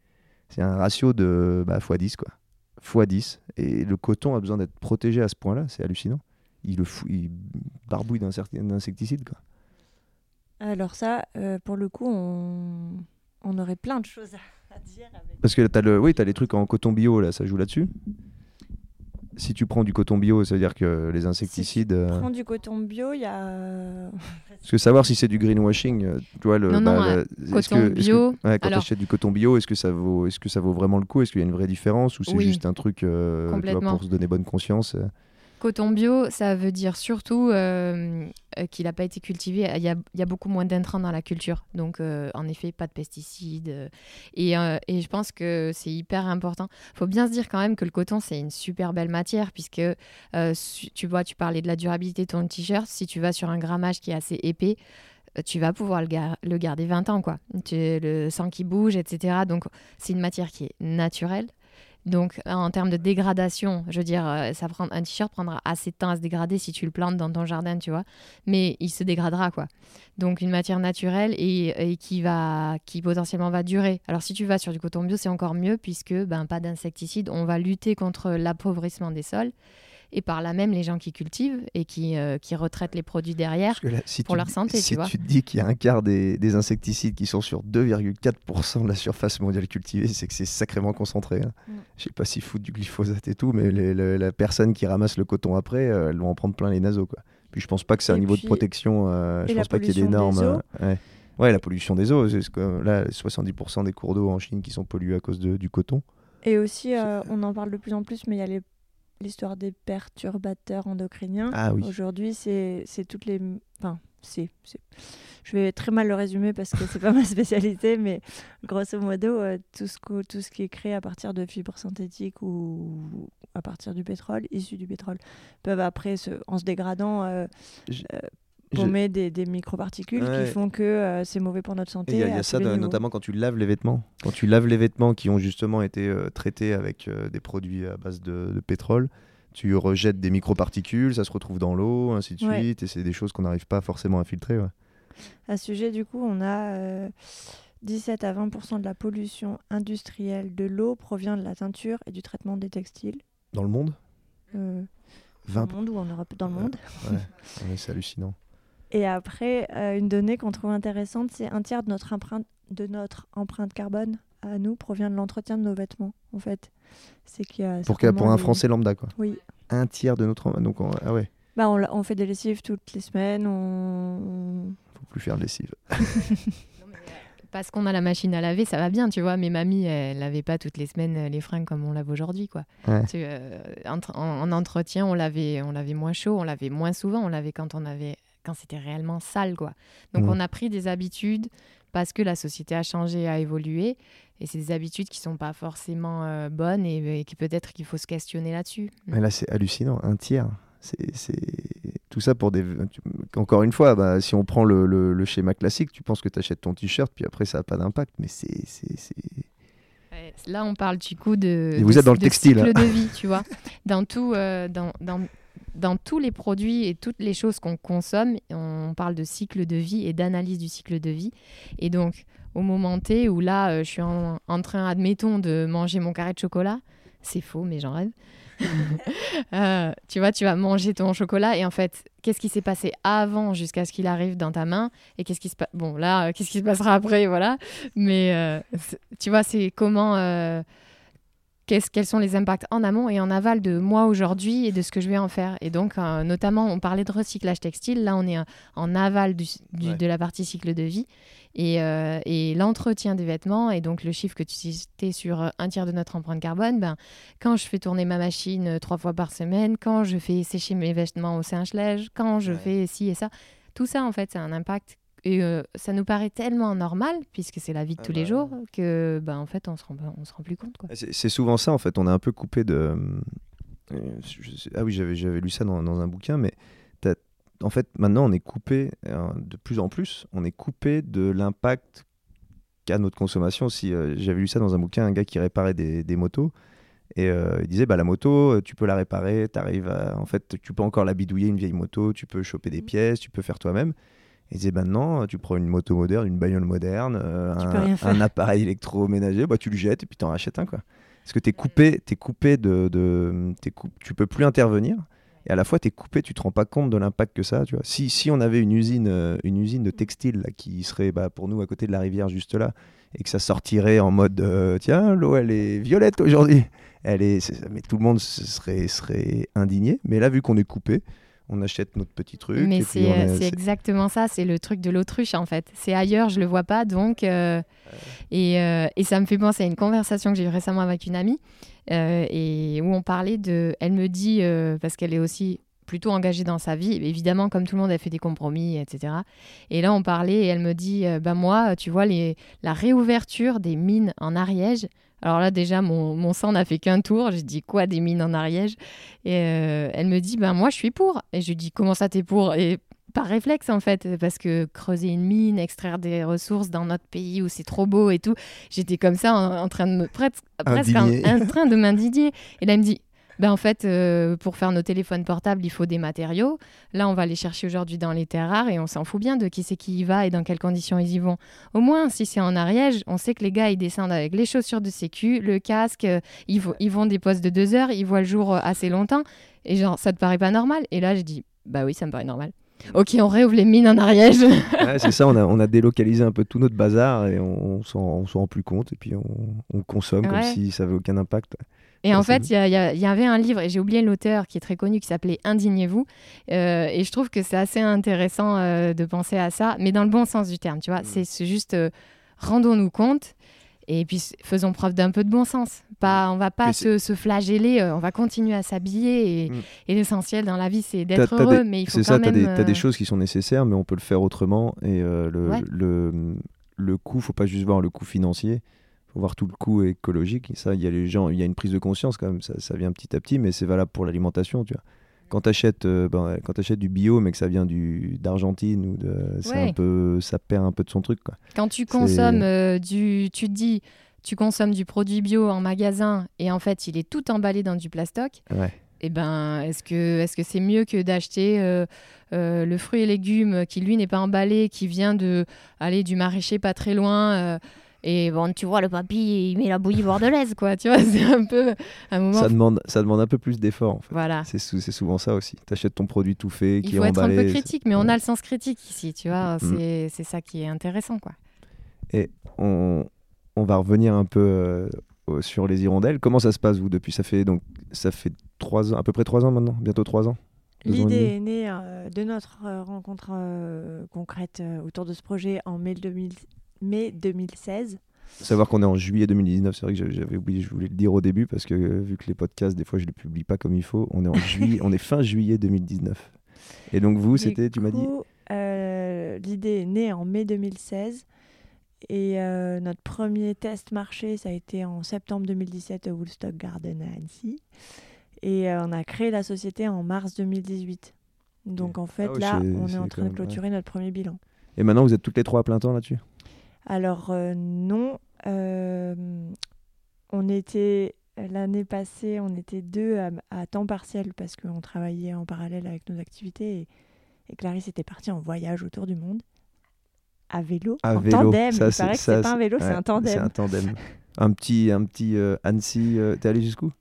C'est un ratio de bah, x10 quoi. x10. Et le coton a besoin d'être protégé à ce point-là, c'est hallucinant. Il le il barbouille insecticide quoi. Alors ça, euh, pour le coup, on, on aurait plein de choses à, dire. Avec... Parce que t'as le, oui, les trucs en coton bio, là, ça joue là-dessus. Si tu prends du coton bio, ça veut dire que les insecticides. euh, Prends du coton bio, il y a... Parce que savoir si c'est du greenwashing, euh, tu vois, le. Non, non, bah, euh, coton que- est-ce que- bio, ouais, quand alors- t'achètes du coton bio, est-ce que ça vaut, est-ce que ça vaut vraiment le coup? Est-ce qu'il y a une vraie différence ou c'est Oui, juste un truc euh, tu vois, pour se donner bonne conscience? Coton bio, ça veut dire surtout euh, qu'il n'a pas été cultivé. Il y a, il beaucoup moins d'intrants dans la culture. Donc, euh, en effet, pas de pesticides. euh, Et, euh, je pense que c'est hyper important. faut bien se dire quand même que le coton, c'est une super belle matière, puisque euh, tu vois, tu parlais de la durabilité de ton t-shirt. Si tu vas sur un grammage qui est assez épais, euh, tu vas pouvoir le garder 20 ans, quoi. Tu, le sang qui bouge, etc. Donc, c'est une matière qui est naturelle. Donc, en termes de dégradation, je veux dire, euh, ça prend, un t-shirt prendra assez de temps à se dégrader si tu le plantes dans ton jardin, tu vois. Mais il se dégradera, quoi. Donc, une matière naturelle et, et qui, va, qui potentiellement va durer. Alors, si tu vas sur du coton bio, c'est encore mieux puisque, ben, pas d'insecticides. On va lutter contre l'appauvrissement des sols. Et par là même, les gens qui cultivent et qui, euh, qui retraitent les produits derrière. Là, si pour tu leur santé, tu si vois. tu te dis qu'il y a un quart des, des insecticides qui sont sur 2,4% de la surface mondiale cultivée, c'est que c'est sacrément concentré. hein. Mm. Je sais pas s'ils foutent du glyphosate et tout, mais les- la personne qui ramasse le coton après, euh, elle va en prendre plein les naseaux. Quoi. Puis je pense pas que c'est un niveau puis- de protection. euh, je pense pas qu'il y ait des pollution des normes. eaux. euh, ouais. Ouais, la pollution des eaux. C'est ce que, là, 70% des cours d'eau en Chine qui sont pollués à cause de- du coton. Et aussi, euh, on en parle de plus en plus, mais il y a les- l'histoire des perturbateurs endocriniens. Ah oui. Aujourd'hui, c'est toutes les. Enfin, c'est. c'est- Je vais très mal le résumer parce que c'est pas ma spécialité, mais grosso modo, euh, tout, ce que- tout ce qui est créé à partir de fibres synthétiques ou à partir du pétrole, issu du pétrole, peuvent après, se, en se dégradant, euh, Je- euh, je- paumer des, des microparticules Ouais. qui font que euh, c'est mauvais pour notre santé. Il y a, y ça de- notamment quand tu laves les vêtements. Quand tu laves les vêtements qui ont justement été euh, traités avec euh, des produits à base de, de pétrole, tu rejettes des microparticules, ça se retrouve dans l'eau, ainsi de Ouais. suite, et c'est des choses qu'on n'arrive pas forcément à filtrer. ouais. À ce sujet, du coup, on a euh, 17 à 20 de la pollution industrielle de l'eau provient de la teinture et du traitement des textiles. Dans le monde? Euh, 20 Dans le monde ou en Europe, dans le monde. C'est hallucinant. Et après, euh, une donnée qu'on trouve intéressante, c'est un tiers de notre empreinte, de notre empreinte carbone à nous provient de l'entretien de nos vêtements, en fait. C'est qu'il y a Pour, pour un des- Français lambda, quoi. Oui. Un tiers de notre. Donc, on, ah ouais, Bah, on, fait des lessives toutes les semaines. On... faut plus faire de lessive. Parce qu'on a la machine à laver, ça va bien, tu vois. Mais mamie, elle lavait pas toutes les semaines euh, les fringues comme on lave aujourd'hui, quoi. Ouais. Tu, euh, en, en entretien, on lavait, on lavait moins chaud, on lavait moins souvent, on lavait quand on avait, quand c'était réellement sale, quoi. Donc Mhm. on a pris des habitudes parce que la société a changé, a évolué, et c'est des habitudes qui sont pas forcément euh, bonnes et, et qui peut-être qu'il faut se questionner là-dessus. Mais là, c'est hallucinant, un tiers. C'est c'est- tout ça pour des. Encore une fois, bah, si on prend le, le- le schéma classique, tu penses que tu achètes ton t-shirt, puis après, ça n'a pas d'impact. Mais c'est. c'est- c'est- Ouais, Là, on parle du coup de. Et vous de- êtes dans le textile, cycle hein. de vie, tu vois. Dans tout, euh, dans, dans, dans tous les produits et toutes les choses qu'on consomme, on parle de cycle de vie et d'analyse du cycle de vie. Et donc, au moment T où là, euh, je suis en, en train, admettons, de manger mon carré de chocolat, c'est faux, mais j'en rêve. Euh, tu vois, tu vas manger ton chocolat et en fait, qu'est-ce qui s'est passé avant jusqu'à ce qu'il arrive dans ta main et qu'est-ce qui se passe Bon, là, euh, qu'est-ce qui se passera après, voilà. Mais tu vois, c'est comment qu'est-ce- quels sont les impacts en amont et en aval de moi aujourd'hui et de ce que je vais en faire. Et donc, euh, notamment, on parlait de recyclage textile. Là, on est euh, en aval du- du- Ouais. de la partie cycle de vie. Et, euh, et l'entretien des vêtements, et donc le chiffre que tu citais sur un tiers de notre empreinte carbone, ben, quand je fais tourner ma machine trois fois par semaine, quand je fais sécher mes vêtements au sèche-linge, quand je Ouais. fais ci et ça, tout ça, en fait, c'est un impact. Et euh, ça nous paraît tellement normal, puisque c'est la vie de Ah tous les bah. jours, que ben, en fait, on se rend, on se rend plus compte. Quoi. C'est souvent ça, en fait. On est un peu coupé de. euh, je Ah oui, j'avais j'avais lu ça dans, dans un bouquin, mais en fait, maintenant, on est coupé euh, de plus en plus. On est coupé de l'impact qu'a notre consommation. Si euh, j'avais lu ça dans un bouquin, un gars qui réparait des, des motos. Et euh, il disait, bah, la moto, tu peux la réparer, t'arrives à... en fait, tu peux encore la bidouiller, une vieille moto, tu peux choper des Mhm. pièces, tu peux faire toi-même. Et disait, maintenant, tu prends une moto moderne, une bagnole moderne, euh, un, appareil électroménager, bah, tu le jettes et puis t'en rachètes un. Quoi. Parce que tu es coupé, t'es coupé de... de coup- tu peux plus intervenir. Et à la fois, tu es coupé, tu te rends pas compte de l'impact que ça a. Tu vois. Si, si on avait une usine, euh, une usine de textile là, qui serait bah, pour nous à côté de la rivière, juste là, et que ça sortirait en mode euh, tiens, l'eau elle est violette aujourd'hui, elle est, c'est- mais tout le monde se serait, serait indigné. Mais là, vu qu'on est coupé, on achète notre petit truc. Mais c'est est- exactement ça, c'est le truc de l'autruche en fait. C'est ailleurs, je le vois pas, donc. euh, et, euh, et ça me fait penser à une conversation que j'ai eue récemment avec une amie, euh, et où on parlait de. Elle me dit, parce qu'elle est aussi plutôt engagée dans sa vie, évidemment, comme tout le monde, elle fait des compromis, etc. Et là, on parlait, et elle me dit, euh, bah moi, tu vois, les, la réouverture des mines en Ariège. Alors là, déjà, mon, mon sang n'a fait qu'un tour. J'ai dit quoi, des mines en Ariège? Et euh, elle me dit, ben moi, je suis pour. Et je lui dis, comment ça, t'es pour? Et par réflexe, en fait, parce que creuser une mine, extraire des ressources dans notre pays où c'est trop beau et tout, j'étais comme ça en, en train de me presque, presque en train de m'indigner. Et là, elle me dit, ben en fait, euh, pour faire nos téléphones portables, il faut des matériaux. Là, on va les chercher aujourd'hui dans les terres rares et on s'en fout bien de qui c'est qui y va et dans quelles conditions ils y vont. Au moins, si c'est en Ariège, on sait que les gars, ils descendent avec les chaussures de sécu, le casque, euh, ils, vo- ils vont des postes de deux heures, ils voient le jour euh, assez longtemps. Et genre, ça te paraît pas normal? Et là, j'ai dit, bah oui, ça me paraît normal. Ok, on réouvre les mines en Ariège. Ouais, c'est ça, on a, on a délocalisé un peu tout notre bazar et on, on s'en rend plus compte et puis on, on consomme comme si ça avait aucun impact. Et en c'est fait, il y, avait un livre, et j'ai oublié l'auteur qui est très connu, qui s'appelait Indignez-vous. Euh, et je trouve que c'est assez intéressant euh, de penser à ça, mais dans le bon sens du terme, tu vois. Mm. C'est c'est juste euh, rendons-nous compte et puis faisons preuve d'un peu de bon sens. Pas, on va pas se, se flageller, on va continuer à s'habiller. Et, Mm. et l'essentiel dans la vie, c'est d'être heureux, des- mais il faut C'est quand ça, t'as même. des, t'as des choses qui sont nécessaires, mais on peut le faire autrement. Et le, Ouais. le, le coût, faut pas juste voir le coût financier, faut voir tout le coût écologique. Et ça, il y a les gens, il y a une prise de conscience quand même. Ça, ça vient petit à petit, mais c'est valable pour l'alimentation, tu vois. Quand tu achètes, quand t'achètes du bio, mais que ça vient du d'Argentine ou de, c'est Ouais. un peu, ça perd un peu de son truc, quoi. Quand tu consommes euh, du. Tu te dis, tu consommes du produit bio en magasin et en fait, il est tout emballé dans du plastoc. Ouais. Eh ben, est-ce que est-ce que c'est mieux que d'acheter euh, euh, le fruit et légumes qui lui n'est pas emballé, qui vient de aller du maraîcher pas très loin euh, et bon, tu vois, le papy, il met la bouillie bordelaise, quoi. Tu vois, c'est un peu un moment. Ça demande, ça demande un peu plus d'effort, en fait. Voilà. C'est sou- c'est souvent ça aussi. Tu achètes ton produit tout fait, Il faut être un peu critique, mais on a le sens critique ici, tu vois. Mm. C'est c'est ça qui est intéressant, quoi. on, on va revenir un peu euh, sur les hirondelles. Comment ça se passe, vous, depuis? Ça fait donc ça fait trois ans, à peu près trois ans maintenant, bientôt trois ans? Et L'idée est née euh, de notre euh, rencontre euh, concrète euh, autour de ce projet en mai, 2000 mai 2016. Faut savoir qu'on est en juillet 2019. C'est vrai que j'avais- oublié, je voulais le dire au début parce que euh, vu que les podcasts, des fois, je les publie pas comme il faut. On est en juillet, on est fin juillet 2019. Et donc vous, c'était, tu m'as dit. euh, L'idée est née en mai 2016. Et euh, notre premier test marché, ça a été en septembre 2017 au Woodstock Garden à Annecy. Et euh, on a créé la société en mars 2018. Donc en fait, Ah ouais, là, on est en train de clôturer notre premier bilan. Et maintenant, vous êtes toutes les trois à plein temps là-dessus? Alors euh, non, euh, on était l'année passée, on était deux à, à temps partiel parce qu'on travaillait en parallèle avec nos activités et, et Clarisse était partie en voyage autour du monde à vélo, À en vélo. tandem. Ça, Il paraît que c'est pas un vélo, c'est un tandem. C'est un tandem. un petit, un petit euh, Annecy. euh, T'es allé jusqu'où?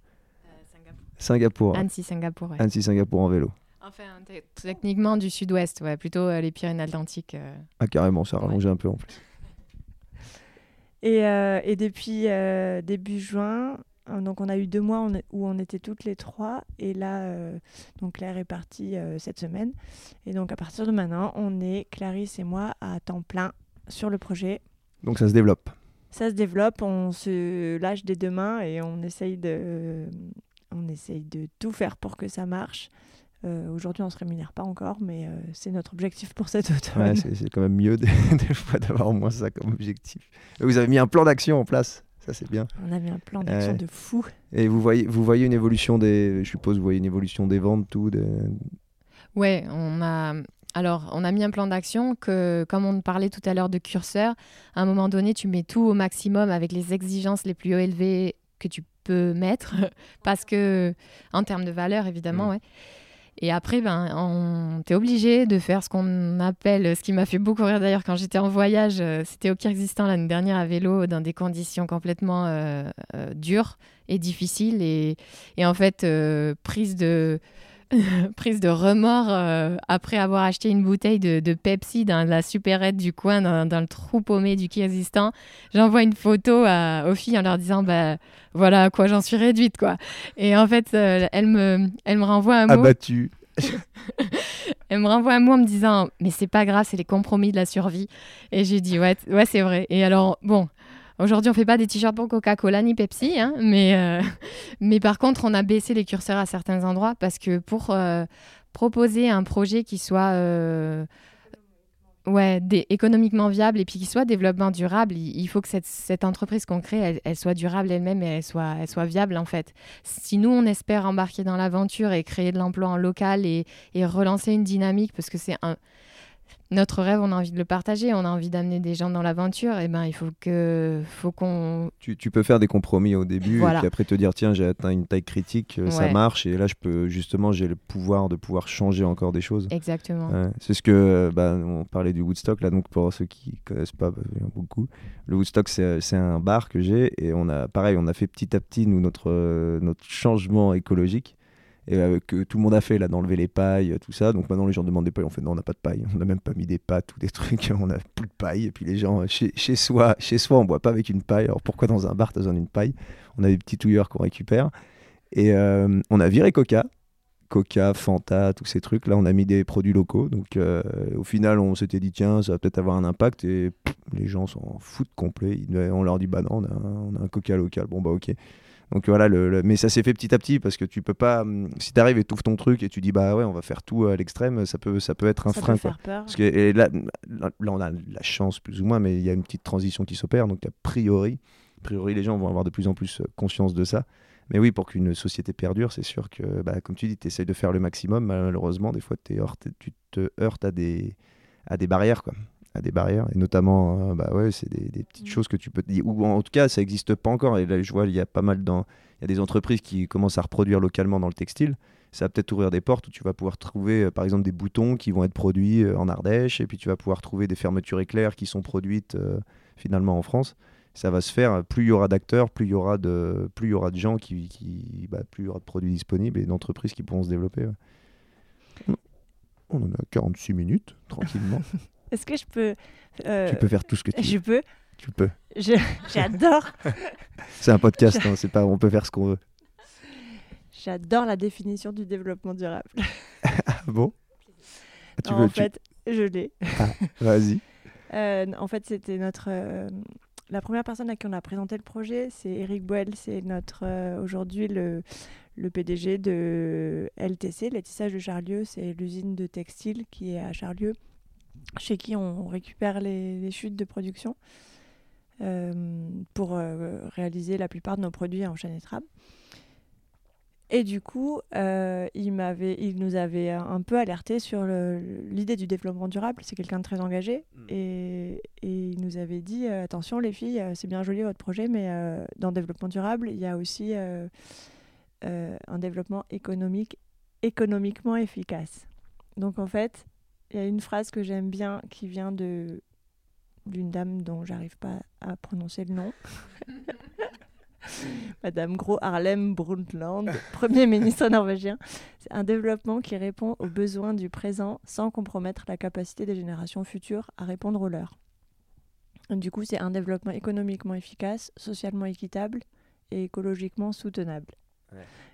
Singapour. Annecy, Singapour. ouais. Annecy, Singapour en vélo. Enfin, te- techniquement du sud-ouest, ouais, plutôt euh, les Pyrénées-Atlantiques. euh. Ah carrément, ça a rallongé un peu en plus. Et, euh, et depuis euh, début juin, euh, donc on a eu deux mois où on était toutes les trois. Et là, euh, donc Claire est partie euh, cette semaine. Et donc à partir de maintenant, on est Clarisse et moi à temps plein sur le projet. Donc ça se développe. Ça se développe, on se lâche des deux mains et on essaye de, on essaye de tout faire pour que ça marche. Euh, Aujourd'hui, on se rémunère pas encore, mais euh, c'est notre objectif pour cet automne. Ouais, c'est quand même mieux des, des fois d'avoir au moins ça comme objectif. Vous avez mis un plan d'action en place, ça c'est bien. On a mis un plan d'action de fou. Et vous voyez, vous voyez une évolution des, je suppose, vous voyez une évolution des ventes, tout. Des... Ouais, on a. Alors, on a mis un plan d'action que, comme on parlait tout à l'heure de curseur, à un moment donné, tu mets tout au maximum avec les exigences les plus élevées que tu peux mettre, parce que, en termes de valeur, évidemment, Mm. ouais. Et après, ben, on... t'es obligé de faire ce qu'on appelle, ce qui m'a fait beaucoup rire d'ailleurs quand j'étais en voyage, euh, c'était au Kyrgyzstan l'année dernière à vélo, dans des conditions complètement euh, euh, dures et difficiles. Et, en fait, prise de prise de remords euh, après avoir acheté une bouteille de, de Pepsi dans la supérette du coin, dans, dans le trou paumé du Kyrgyzstan. J'envoie une photo à, aux filles en leur disant bah, voilà à quoi j'en suis réduite. quoi. Et en fait, euh, elle, me, elle me renvoie un mot. Abattu. Elle me renvoie un mot en me disant Mais c'est pas grave, c'est les compromis de la survie. Et j'ai dit Ouais, ouais c'est vrai. Et alors, bon, Aujourd'hui, on fait pas des t-shirts pour Coca-Cola ni Pepsi, hein, mais, euh, mais par contre, on a baissé les curseurs à certains endroits parce que pour euh, proposer un projet qui soit euh, ouais, économiquement viable et puis qui soit développement durable, il, faut que cette, entreprise qu'on crée, elle, soit durable elle-même et elle soit, elle soit viable en fait. Si nous, on espère embarquer dans l'aventure et créer de l'emploi en local et relancer une dynamique, parce que c'est un notre rêve, on a envie de le partager, on a envie d'amener des gens dans l'aventure, et eh ben il faut que, faut qu'on. Tu, tu, peux faire des compromis au début, et puis après te dire tiens j'ai atteint une taille critique, euh, ça marche, et là je peux justement j'ai le pouvoir de pouvoir changer encore des choses. Exactement. c'est ce que bah, on parlait du Woodstock là, donc pour ceux qui connaissent pas bah, beaucoup, le Woodstock c'est un bar que j'ai et on a pareil, on a fait petit à petit nous notre euh, notre changement écologique euh, que tout le monde a fait là d'enlever les pailles tout ça donc maintenant les gens demandent des pailles on fait non on n'a pas de paille on n'a même pas mis des pâtes ou des trucs on a plus de paille et puis les gens chez, chez soi chez soi on boit pas avec une paille alors pourquoi dans un bar tu as besoin d'une paille? On a des petits touilleurs qu'on récupère et euh, on a viré Coca Coca, Fanta, tous ces trucs. Là, on a mis des produits locaux. Donc, euh, au final, on s'était dit, tiens, ça va peut-être avoir un impact. Et les gens s'en foutent complet. On leur dit, bah non, on a, on a un Coca local. Bon, bah ok. Donc voilà, le, mais ça s'est fait petit à petit parce que tu peux pas. Hum, si tu arrives et ouvres ton truc et tu dis bah ouais, on va faire tout à l'extrême, ça peut, ça peut être un frein. Peut peur. Parce que là, là, on a la chance plus ou moins, mais il y a une petite transition qui s'opère. Donc a priori, a priori, les gens vont avoir de plus en plus euh, conscience de ça. Mais oui, pour qu'une société perdure, c'est sûr que, bah, comme tu dis, tu essayes de faire le maximum. Malheureusement, des fois, es tu te heurtes à des, à des barrières. Quoi à des barrières. Et notamment euh, bah ouais c'est des, petites mm. choses que tu peux dire ou en tout cas ça n'existe pas encore. Et là je vois il y a pas mal dans il y a des entreprises qui commencent à reproduire localement dans le textile. Ça va peut-être ouvrir des portes où tu vas pouvoir trouver euh, par exemple des boutons qui vont être produits euh, en Ardèche. Et puis tu vas pouvoir trouver des fermetures éclairs qui sont produites finalement en France. Ça va se faire. Plus il y aura d'acteurs plus il y aura de plus il y aura de gens qui, qui bah, plus il y aura de produits disponibles et d'entreprises qui pourront se développer on en a 46 minutes tranquillement Est-ce que je peux. Euh, tu peux faire tout ce que tu veux. Je peux? Tu peux. J'adore. c'est un podcast, hein, c'est pas. On peut faire ce qu'on veut. J'adore la définition du développement durable. ah bon? Tu veux, En fait, je l'ai. Ah, vas-y. Euh, en fait, c'était notre. Euh, la première personne à qui on a présenté le projet, c'est Eric Boel. C'est notre. Aujourd'hui, le, le PDG de LTC, les tissages de Charlieu. C'est l'usine de textile qui est à Charlieu chez qui on récupère les, chutes de production euh, pour euh, réaliser la plupart de nos produits en chaîne étrable. Et du coup, euh, il, il nous avait un peu alerté sur l'idée du développement durable. C'est quelqu'un de très engagé. Mm. Et, et, il nous avait dit attention, les filles, c'est bien joli votre projet, mais dans le développement durable, il y a aussi un développement économique économiquement efficace. Donc en fait, il y a une phrase que j'aime bien qui vient de d'une dame dont j'arrive pas à prononcer le nom. Madame Gro Harlem Brundtland, Premier ministre norvégien. C'est un développement qui répond aux besoins du présent sans compromettre la capacité des générations futures à répondre aux leurs. Du coup, c'est un développement économiquement efficace, socialement équitable et écologiquement soutenable.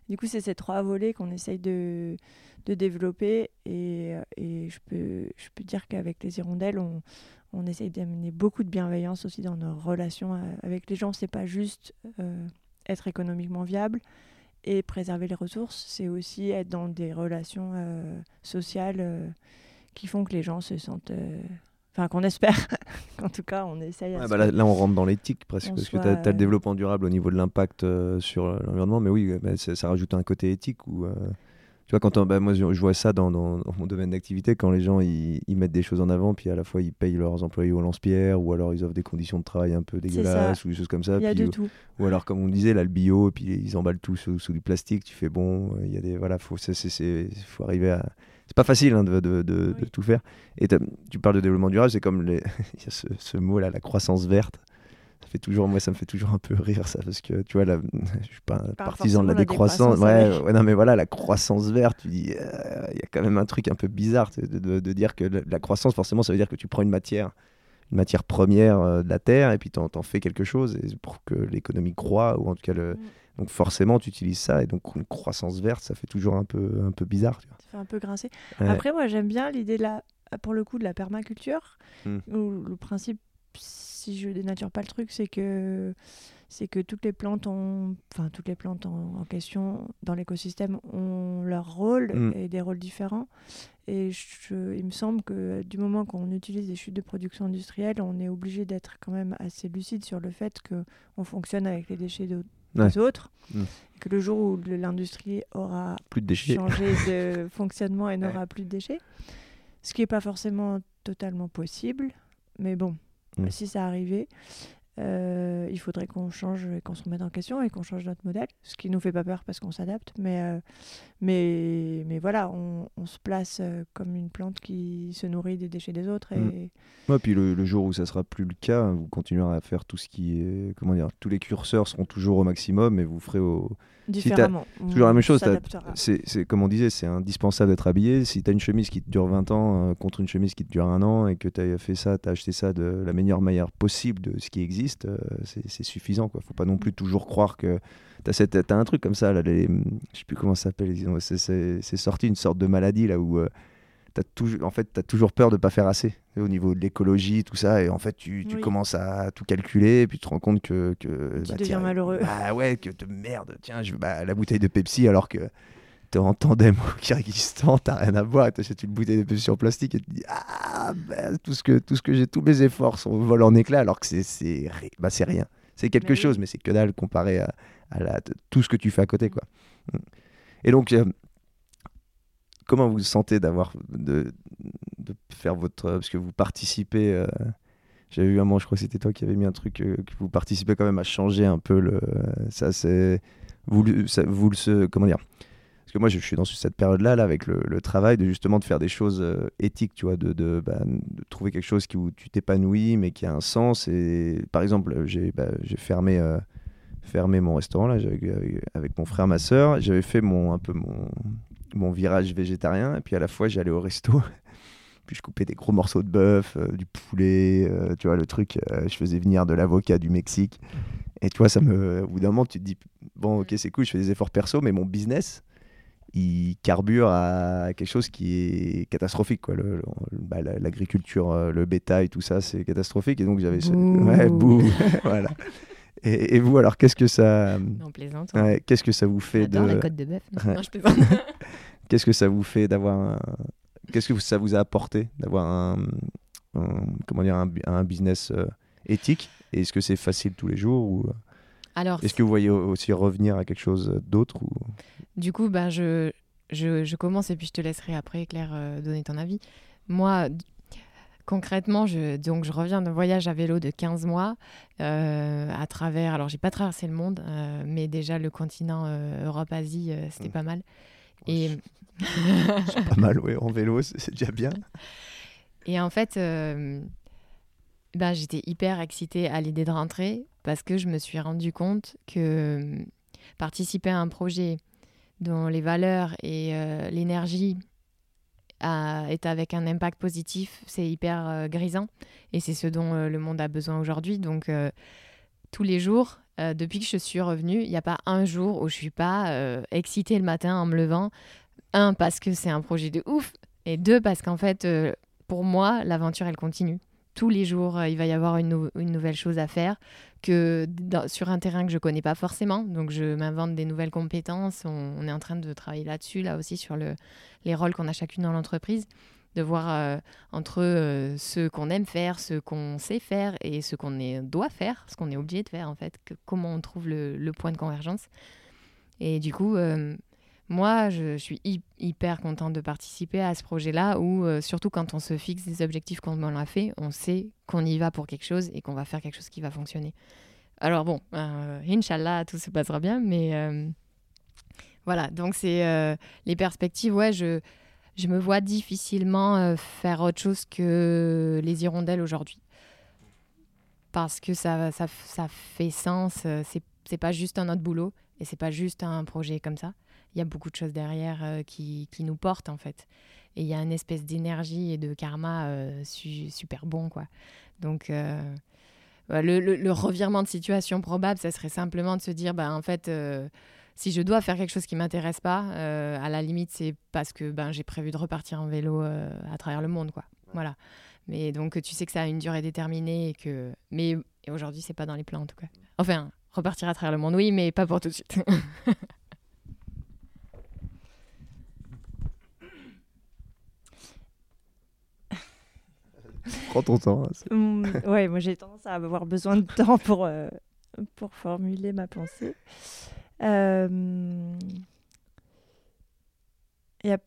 Du coup, c'est ces trois volets qu'on essaye de, de développer. Et, et, je, peux, je peux dire qu'avec les hirondelles, on, on essaye d'amener beaucoup de bienveillance aussi dans nos relations euh, avec les gens. C'est pas juste euh, être économiquement viable et préserver les ressources, c'est aussi être dans des relations euh, sociales qui font que les gens se sentent Enfin, qu'on espère. qu'en tout cas, on essaye. bah là, on rentre dans l'éthique presque, parce que tu as, le développement durable au niveau de l'impact euh, sur l'environnement, mais oui, bah, ça rajoute un côté éthique où. Euh, tu vois, quand bah, moi je, vois ça dans, dans, mon domaine d'activité, quand les gens ils, mettent des choses en avant, puis à la fois ils payent leurs employés au lance-pierre, ou alors ils offrent des conditions de travail un peu dégueulasses, ou des choses comme ça. Il y a de tout. Ou alors, comme on disait, là, le bio, puis ils emballent tout sous, sous du plastique, tu fais bon, il y a des. Voilà, faut, faut arriver à c'est pas facile hein, de, de, de, tout faire. Et tu parles de développement durable, c'est comme les... il y a ce, ce, mot là, la croissance verte. Ça fait toujours, moi, ça me fait toujours un peu rire ça, parce que tu vois, là, je suis pas un partisan de la décroissance. Ouais, ouais, non, mais voilà, la croissance verte, tu dis, euh, il y a quand même un truc un peu bizarre de, dire que la, croissance, forcément, ça veut dire que tu prends une matière, une matière première euh, de la terre, et puis tu en, fais quelque chose, et pour que l'économie croît, ou en tout cas le. Mm Donc forcément, tu utilises ça et donc une croissance verte, ça fait toujours un peu, un peu bizarre. Tu vois. Ça fait un peu grincer. Ouais. Après, moi, j'aime bien l'idée, là, pour le coup, de la permaculture. Hmm. Où le principe, si je dénature pas le truc, c'est que c'est que toutes les plantes ont, enfin toutes les plantes en, en question dans l'écosystème ont leur rôle Mm. et des rôles différents. Et je- il me semble que du moment qu'on utilise des chutes de production industrielle, on est obligé d'être quand même assez lucide sur le fait que on fonctionne avec les déchets de- Ouais. des autres, Mm. et que le jour où l'industrie aura Plus de déchets. changer de fonctionnement et n'aura plus de déchets. Ce qui n'est pas forcément totalement possible. Mais bon, Mm. si ça arrivait, euh, il faudrait qu'on change et qu'on se remette en question et qu'on change notre modèle. Ce qui nous fait pas peur parce qu'on s'adapte. Mais, euh, mais, mais voilà, on, on se place euh, comme une plante qui se nourrit des déchets des autres. Et, Mm. Ouais, puis le, le jour où ça sera plus le cas, vous continuerez à faire tout ce qui est. Comment dire Tous les curseurs seront toujours au maximum et vous ferez au. Différemment. toujours la même chose. C'est, comme on disait, c'est indispensable d'être habillé. Si tu as une chemise qui te dure 20 ans euh, contre une chemise qui te dure un an et que tu as fait ça, tu as acheté ça de la meilleure manière possible de ce qui existe, euh, c'est, suffisant. Quoi. faut pas non plus toujours croire que. Tu as, un truc comme ça, là, les, je sais plus comment ça s'appelle, c'est sorti une sorte de maladie là où. euh, Toujours, en fait, tu as toujours peur de pas faire assez au niveau de l'écologie, tout ça. Et en fait, tu, tu Oui. commences à tout calculer et puis tu te rends compte que. que Tu bah, deviens tiens, malheureux. Bah ouais, que de merde, tiens, je bah, la bouteille de Pepsi alors que t'es en tandem au Kyrgyzstan, t'as rien à boire, et t'achètes une bouteille de Pepsi en plastique et tu te dis Ah, bah, tout ce que, tout ce que j'ai, tous mes efforts sont volent en éclats alors que c'est, bah, c'est rien. C'est quelque Mais oui. chose, mais c'est que dalle comparé à, à la, tout ce que tu fais à côté. Quoi. Et donc, euh, comment vous vous sentez d'avoir de, de faire votre parce que vous participez euh, j'avais vu un moment je crois que c'était toi qui avais mis un truc euh, que vous participez quand même à changer un peu le ça c'est vous vous le comment dire? Parce que moi je suis dans cette période là, là avec le, travail de justement de faire des choses euh, éthiques tu vois de, bah, de trouver quelque chose qui où tu t'épanouis mais qui a un sens. Et par exemple j'ai bah, j'ai fermé euh, fermé mon restaurant là avec, avec mon frère ma soeur j'avais fait mon un peu mon mon virage végétarien et puis à la fois j'allais au resto puis je coupais des gros morceaux de bœuf euh, du poulet euh, tu vois le truc euh, je faisais venir de l'avocat du Mexique et tu vois ça me au bout d'un moment tu te dis bon ok c'est cool je fais des efforts perso mais mon business il carbure à quelque chose qui est catastrophique quoi le, le- bah, la- l'agriculture le bétail tout ça c'est catastrophique et donc j'avais ce- Bouh. ouais bouh voilà et, et vous alors qu'est-ce que ça On plaisante. ouais, qu'est-ce que ça vous fait J'adore de la côte de bœuf. Ouais. Non, je plaisante. Qu'est-ce que ça vous fait d'avoir un... Qu'est-ce que ça vous a apporté d'avoir un, un- comment dire un, un business euh, éthique? Et Est-ce que c'est facile tous les jours ou Alors, est-ce que vous voyez au- aussi revenir à quelque chose d'autre ou... Du coup, ben, je, je, je commence et puis je te laisserai après, Claire, euh, donner ton avis. Moi, concrètement, je, donc, je reviens d'un voyage à vélo de 15 mois euh, à travers. Alors, j'ai pas traversé le monde, euh, mais déjà le continent euh, Europe-Asie, c'était Mm. pas mal. Et, C'est pas mal, ouais, en vélo, c'est déjà bien. et en fait, euh, ben, j'étais hyper excitée à l'idée de rentrer parce que je me suis rendu compte que euh, participer à un projet dont les valeurs et euh, l'énergie est avec un impact positif, c'est hyper euh, grisant et c'est ce dont le monde a besoin aujourd'hui. Donc tous les jours, euh, depuis que je suis revenue, il n'y a pas un jour où je suis pas euh, excitée le matin en me levant. Un, parce que c'est un projet de ouf et deux, parce qu'en fait, euh, pour moi, l'aventure, elle continue. Tous les jours, il va y avoir une, nou- une nouvelle chose à faire que sur un terrain que je connais pas forcément. Donc, je m'invente des nouvelles compétences. On, est en train de travailler là-dessus, là aussi, sur le, les rôles qu'on a chacune dans l'entreprise. De voir euh, entre euh, ce qu'on aime faire, ce qu'on sait faire et ce qu'on doit faire, ce qu'on est obligé de faire, en fait. Comment on trouve le, point de convergence. Et du coup, euh, moi, je suis hy- hyper contente de participer à ce projet-là où, surtout quand on se fixe des objectifs comme on l'a fait, on sait qu'on y va pour quelque chose et qu'on va faire quelque chose qui va fonctionner. Alors bon, Inch'Allah, tout se passera bien, mais voilà, donc c'est les perspectives, ouais, je, je me vois difficilement euh, faire autre chose que les hirondelles aujourd'hui. Parce que ça, ça, ça fait sens, euh, c'est pas juste un autre boulot et c'est pas juste un projet comme ça il y a beaucoup de choses derrière euh, qui, qui nous portent en fait. Et il y a une espèce d'énergie et de karma su- super bon quoi. Donc le, le, revirement de situation probable, ça serait simplement de se dire, bah, en fait, si je dois faire quelque chose qui m'intéresse pas, à la limite, c'est parce que ben, j'ai prévu de repartir en vélo à travers le monde. Quoi. Voilà. Mais donc, tu sais que ça a une durée déterminée. Et que... Mais aujourd'hui, c'est pas dans les plans, en tout cas. Enfin, repartir à travers le monde, oui, mais pas pour tout de suite. Prends ton temps. Hein, mmh, ouais, moi j'ai tendance à avoir besoin de temps pour, euh, pour formuler ma pensée. Euh,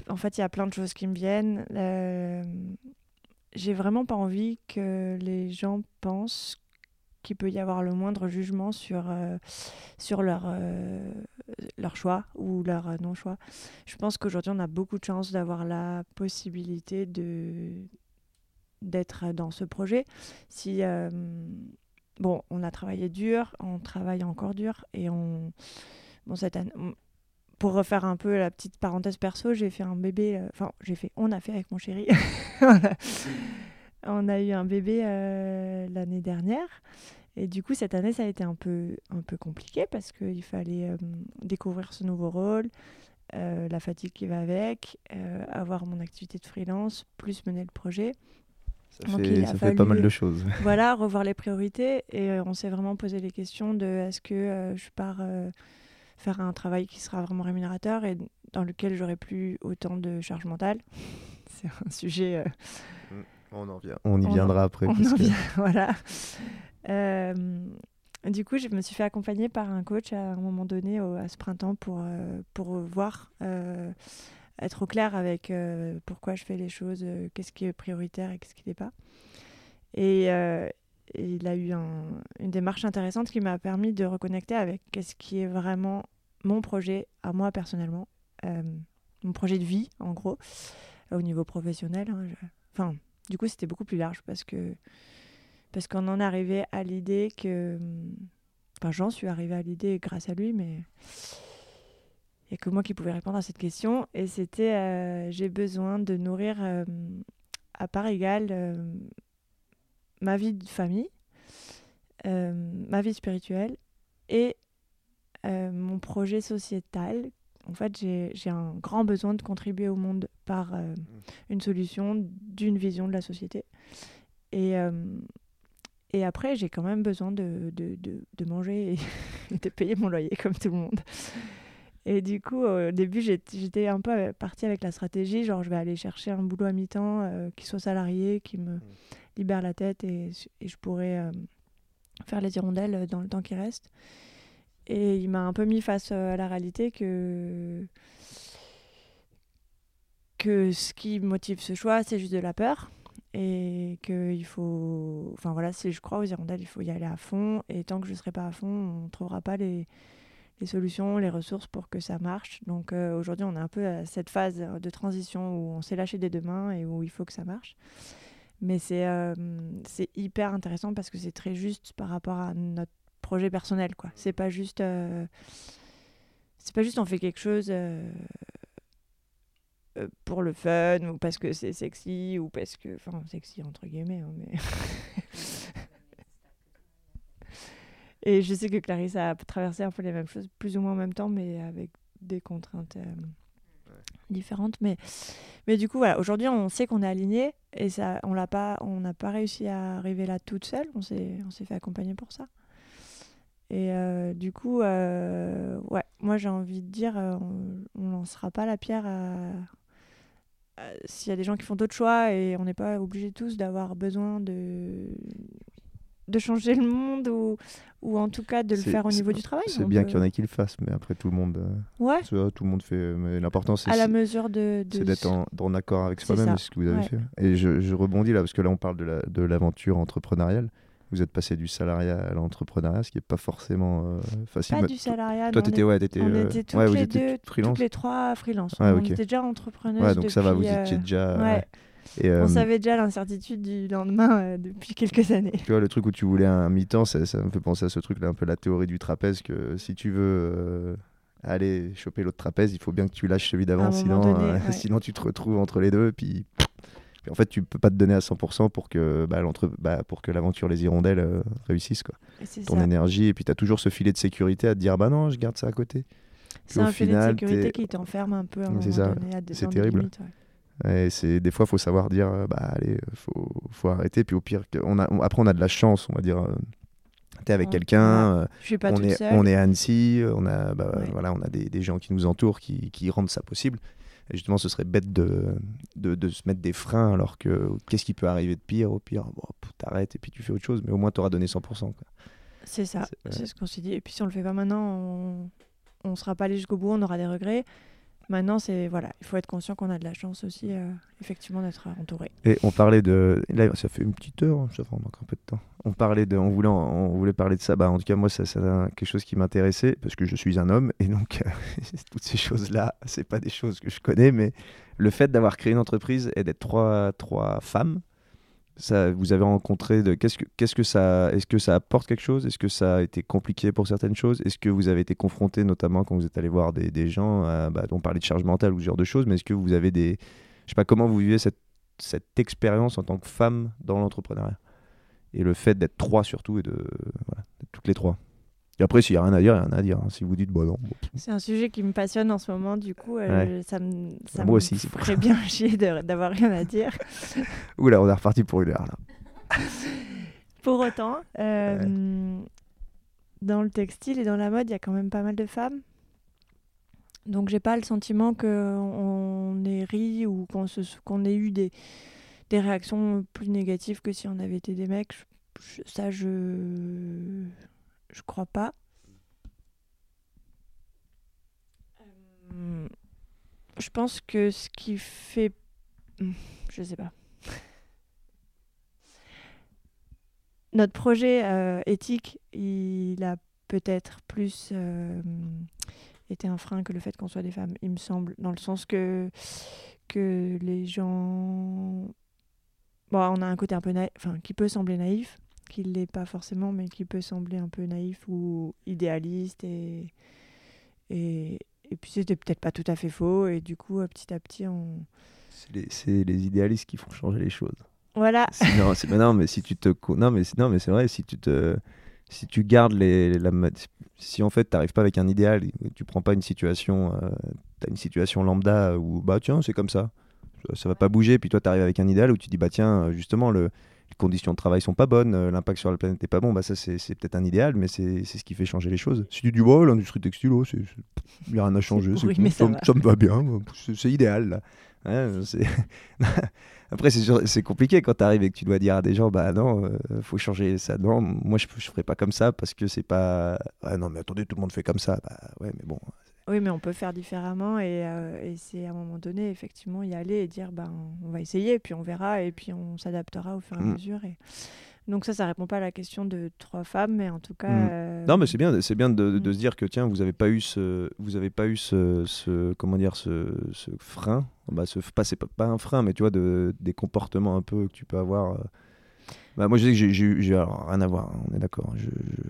en fait, il y a plein de choses qui me viennent. Euh, j'ai vraiment pas envie que les gens pensent qu'il peut y avoir le moindre jugement sur, euh, sur leur, leur choix ou leur non-choix. Je pense qu'aujourd'hui, on a beaucoup de chance d'avoir la possibilité d'être dans ce projet. Bon, on a travaillé dur, on travaille encore dur et on... Bon, cette année, pour refaire un peu la petite parenthèse perso, j'ai fait un bébé, euh, enfin j'ai fait, on a fait avec mon chéri, on a eu un bébé euh, l'année dernière. Et du coup, cette année, ça a été un peu, compliqué parce qu'il fallait euh, découvrir ce nouveau rôle, la fatigue qui va avec, avoir mon activité de freelance, plus mener le projet. Ça, fait, ça fait, pas mal de choses. Voilà, revoir les priorités. Et on s'est vraiment posé les questions de est-ce que je pars faire un travail qui sera vraiment rémunérateur et dans lequel j'aurai plus autant de charge mentale? C'est un sujet. Euh, mm. On, en vient. on y viendra après. On en vient, voilà. Euh, du coup, je me suis fait accompagner par un coach à un moment donné à ce printemps pour, euh, pour voir, être au clair avec pourquoi je fais les choses, qu'est-ce qui est prioritaire et qu'est-ce qui n'est pas. Et, il a eu une démarche intéressante qui m'a permis de reconnecter avec ce qui est vraiment mon projet à moi personnellement, euh, mon projet de vie en gros, au niveau professionnel. Hein, enfin, du coup, c'était beaucoup plus large parce que parce qu'on en arrivé à l'idée que, enfin, j'en suis arrivé à l'idée grâce à lui, mais il n'y a que moi qui pouvais répondre à cette question. Et c'était, euh, j'ai besoin de nourrir euh, à part égale ma vie de famille, euh, ma vie spirituelle et euh, mon projet sociétal. En fait, j'ai un grand besoin de contribuer au monde par euh, mmh. une solution d'une vision de la société. Et, et après, j'ai quand même besoin de, de, de, manger et de payer mon loyer comme tout le monde. Et du coup, au début, j'étais un peu partie avec la stratégie, genre je vais aller chercher un boulot à mi-temps qui soit salarié, qui me mmh libère la tête et, et je pourrais euh, faire les hirondelles dans le temps qui reste. Et il m'a un peu mis face euh, à la réalité que que ce qui motive ce choix, c'est juste de la peur et qu'il faut enfin voilà si je crois aux hirondelles il faut y aller à fond et tant que je ne serai pas à fond on ne trouvera pas les, les, solutions les ressources pour que ça marche donc euh, aujourd'hui on est un peu à cette phase de transition où on s'est lâché des deux mains et où il faut que ça marche mais c'est euh, hyper intéressant parce que c'est très juste par rapport à notre projet personnel. quoi. C'est pas juste. Euh, c'est pas juste on fait quelque chose pour le fun ou parce que c'est sexy ou parce que. Enfin, sexy entre guillemets, hein, mais. Et je sais que Clarisse a traversé un peu les mêmes choses, plus ou moins en même temps, mais avec des contraintes différentes. Mais, mais du coup, voilà, aujourd'hui, on sait qu'on est aligné et ça, on l'a pas, on n'a pas réussi à arriver là toute seule. On s'est, on s'est fait accompagner pour ça. Et euh, du coup, euh, ouais, moi j'ai envie de dire, euh, on ne lancera pas la pierre s'il y a des gens qui font d'autres choix et on n'est pas obligé tous d'avoir besoin de de changer le monde ou, ou en tout cas de le faire au niveau du travail. C'est bien qu'il y en ait qui le fassent, mais après tout le monde. Euh, ouais. tout le monde fait. Mais l'important c'est. À la mesure de. c'est d'être en, accord avec soi-même, ce que vous avez fait. Et je, je, rebondis là parce que là on parle de l'aventure la, de entrepreneuriale. Vous êtes passé du salariat à l'entrepreneuriat, ce qui n'est pas forcément euh, facile. Pas du salariat. Toi, t'étais, ouais, étais, on était toutes ouais, les deux, toutes les trois freelance. on était déjà entrepreneurs. Ouais, donc ça va, vous étiez déjà. On euh, savait déjà l'incertitude du lendemain euh, depuis quelques années. Tu vois, le truc où tu voulais un mi-temps, ça, me fait penser à ce truc-là, un peu la théorie du trapèze, que si tu veux euh, aller choper l'autre trapèze, il faut bien que tu lâches celui d'avant, sinon, sinon tu te retrouves entre les deux, puis, en fait, tu peux pas te donner à 100% pour que, bah, bah, pour que l'aventure Les Hirondelles euh, réussisse. Quoi. Ton ça. énergie, et puis tu as toujours ce filet de sécurité à te dire bah non, je garde ça à côté. C'est un filet de sécurité qui t'enferme un peu à un moment C'est ça. donné, à des- C'est terrible. limites, ouais. Et c'est des fois, faut savoir dire euh, bah allez, euh, faut, faut arrêter. Puis au pire, on a, on- après, on a de la chance, on va dire. tu es avec quelqu'un. euh, on est, seule. on est à Annecy, on a, bah, Ouais. voilà, on a des, des gens qui nous entourent qui, qui rendent ça possible. Et justement, ce serait bête de, de, de se mettre des freins alors que qu'est-ce qui peut arriver de pire? Au pire, bon, t'arrêtes et puis tu fais autre chose, mais au moins tu auras donné 100%. quoi. C'est ça, C'est- c'est ce qu'on s'est dit. Et puis si on le fait pas maintenant, on on sera pas allé jusqu'au bout, on aura des regrets. Maintenant, c'est voilà, il faut être conscient qu'on a de la chance aussi, euh, effectivement, d'être entouré. Et on parlait de. Là, ça fait une petite heure, hein, ça fait encore un peu de temps. On parlait de. On voulait, on voulait parler de ça. Bah, en tout cas, moi, c'est quelque chose qui m'intéressait parce que je suis un homme et donc toutes ces choses-là, c'est pas des choses que je connais, mais le fait d'avoir créé une entreprise et d'être trois, trois femmes, vous avez rencontré de. Qu'est-ce que, qu'est-ce que ça. Est-ce que ça apporte quelque chose? Est-ce que ça a été compliqué pour certaines choses? Est-ce que vous avez été confronté, notamment quand vous êtes allé voir des, des gens, à, bah, on parlait de charge mentale ou ce genre de choses, mais est-ce que vous avez des. Je sais pas comment vous vivez cette cette expérience en tant que femme dans l'entrepreneuriat? Et le fait d'être trois surtout, et de voilà, toutes les trois. Et après, s'il n'y a rien à dire, il n'y a rien à dire. hein. Si vous dites, bon non, bon, C'est un sujet qui me passionne en ce moment, du coup, euh, ça me, ça Moi me aussi, ferait bien chier d'avoir rien à dire. oula, on est reparti pour une heure là. Pour autant, euh, dans le textile et dans la mode, il y a quand même pas mal de femmes. Donc j'ai pas le sentiment qu'on ait ri ou qu'on ait eu des, des réactions plus négatives que si on avait été des mecs. Je- ça, je je crois pas. Euh, Je pense que ce qui fait... Je sais pas. Notre projet euh, éthique, il a peut-être plus euh, été un frein que le fait qu'on soit des femmes, il me semble, dans le sens que, que les gens... Bon, on a un côté un peu naïf, enfin, qui peut sembler naïf, qui ne l'est pas forcément, mais qui peut sembler un peu naïf ou idéaliste. Et, et, et puis c'était peut-être pas tout à fait faux. Et du coup, euh, petit à petit, on... C'est les, c'est les idéalistes qui font changer les choses. Voilà, non, c'est, mais non, mais si tu te, non, mais c'est, non, mais c'est vrai, si tu te, si tu gardes les, la, si en fait t'arrives pas avec un idéal, tu prends pas une situation, euh, t'as une situation lambda où bah tiens c'est comme ça, ça, va pas bouger, puis toi t'arrives avec un idéal où tu dis bah tiens justement le, les conditions de travail sont pas bonnes, euh, l'impact sur la planète est pas bon, bah ça c'est, peut-être un idéal, mais c'est, c'est ce qui fait changer les choses. Si tu dis ouais l'industrie textile, oh, c'est, c'est- y a rien à changer, c'est, pourri, mais ça ça, va. ça me va bien, c'est, idéal là. Hein. Après, c'est, compliqué quand tu arrives et que tu dois dire à des gens, bah non, euh, faut changer ça. Non, moi, je, je ferai pas comme ça parce que c'est pas. Ah non, mais attendez, tout le monde fait comme ça. Bah ouais, mais bon. Oui, mais on peut faire différemment et, euh, et c'est à un moment donné, effectivement, y aller et dire ben, on va essayer, puis on verra, et puis on s'adaptera au fur et à Mm. mesure. Et... Donc ça, ça répond pas à la question de trois femmes, mais en tout cas... Mm. euh, Non, mais c'est bien, c'est bien de, de Mm. se dire que tiens, vous avez pas eu ce, vous avez pas eu ce, ce comment dire, ce, ce frein. Bah, ce, pas, c'est pas, pas un frein, mais tu vois, de, des comportements un peu que tu peux avoir. euh. Bah, moi, je dis que j'ai- rien à voir. hein, on est d'accord. Je, je,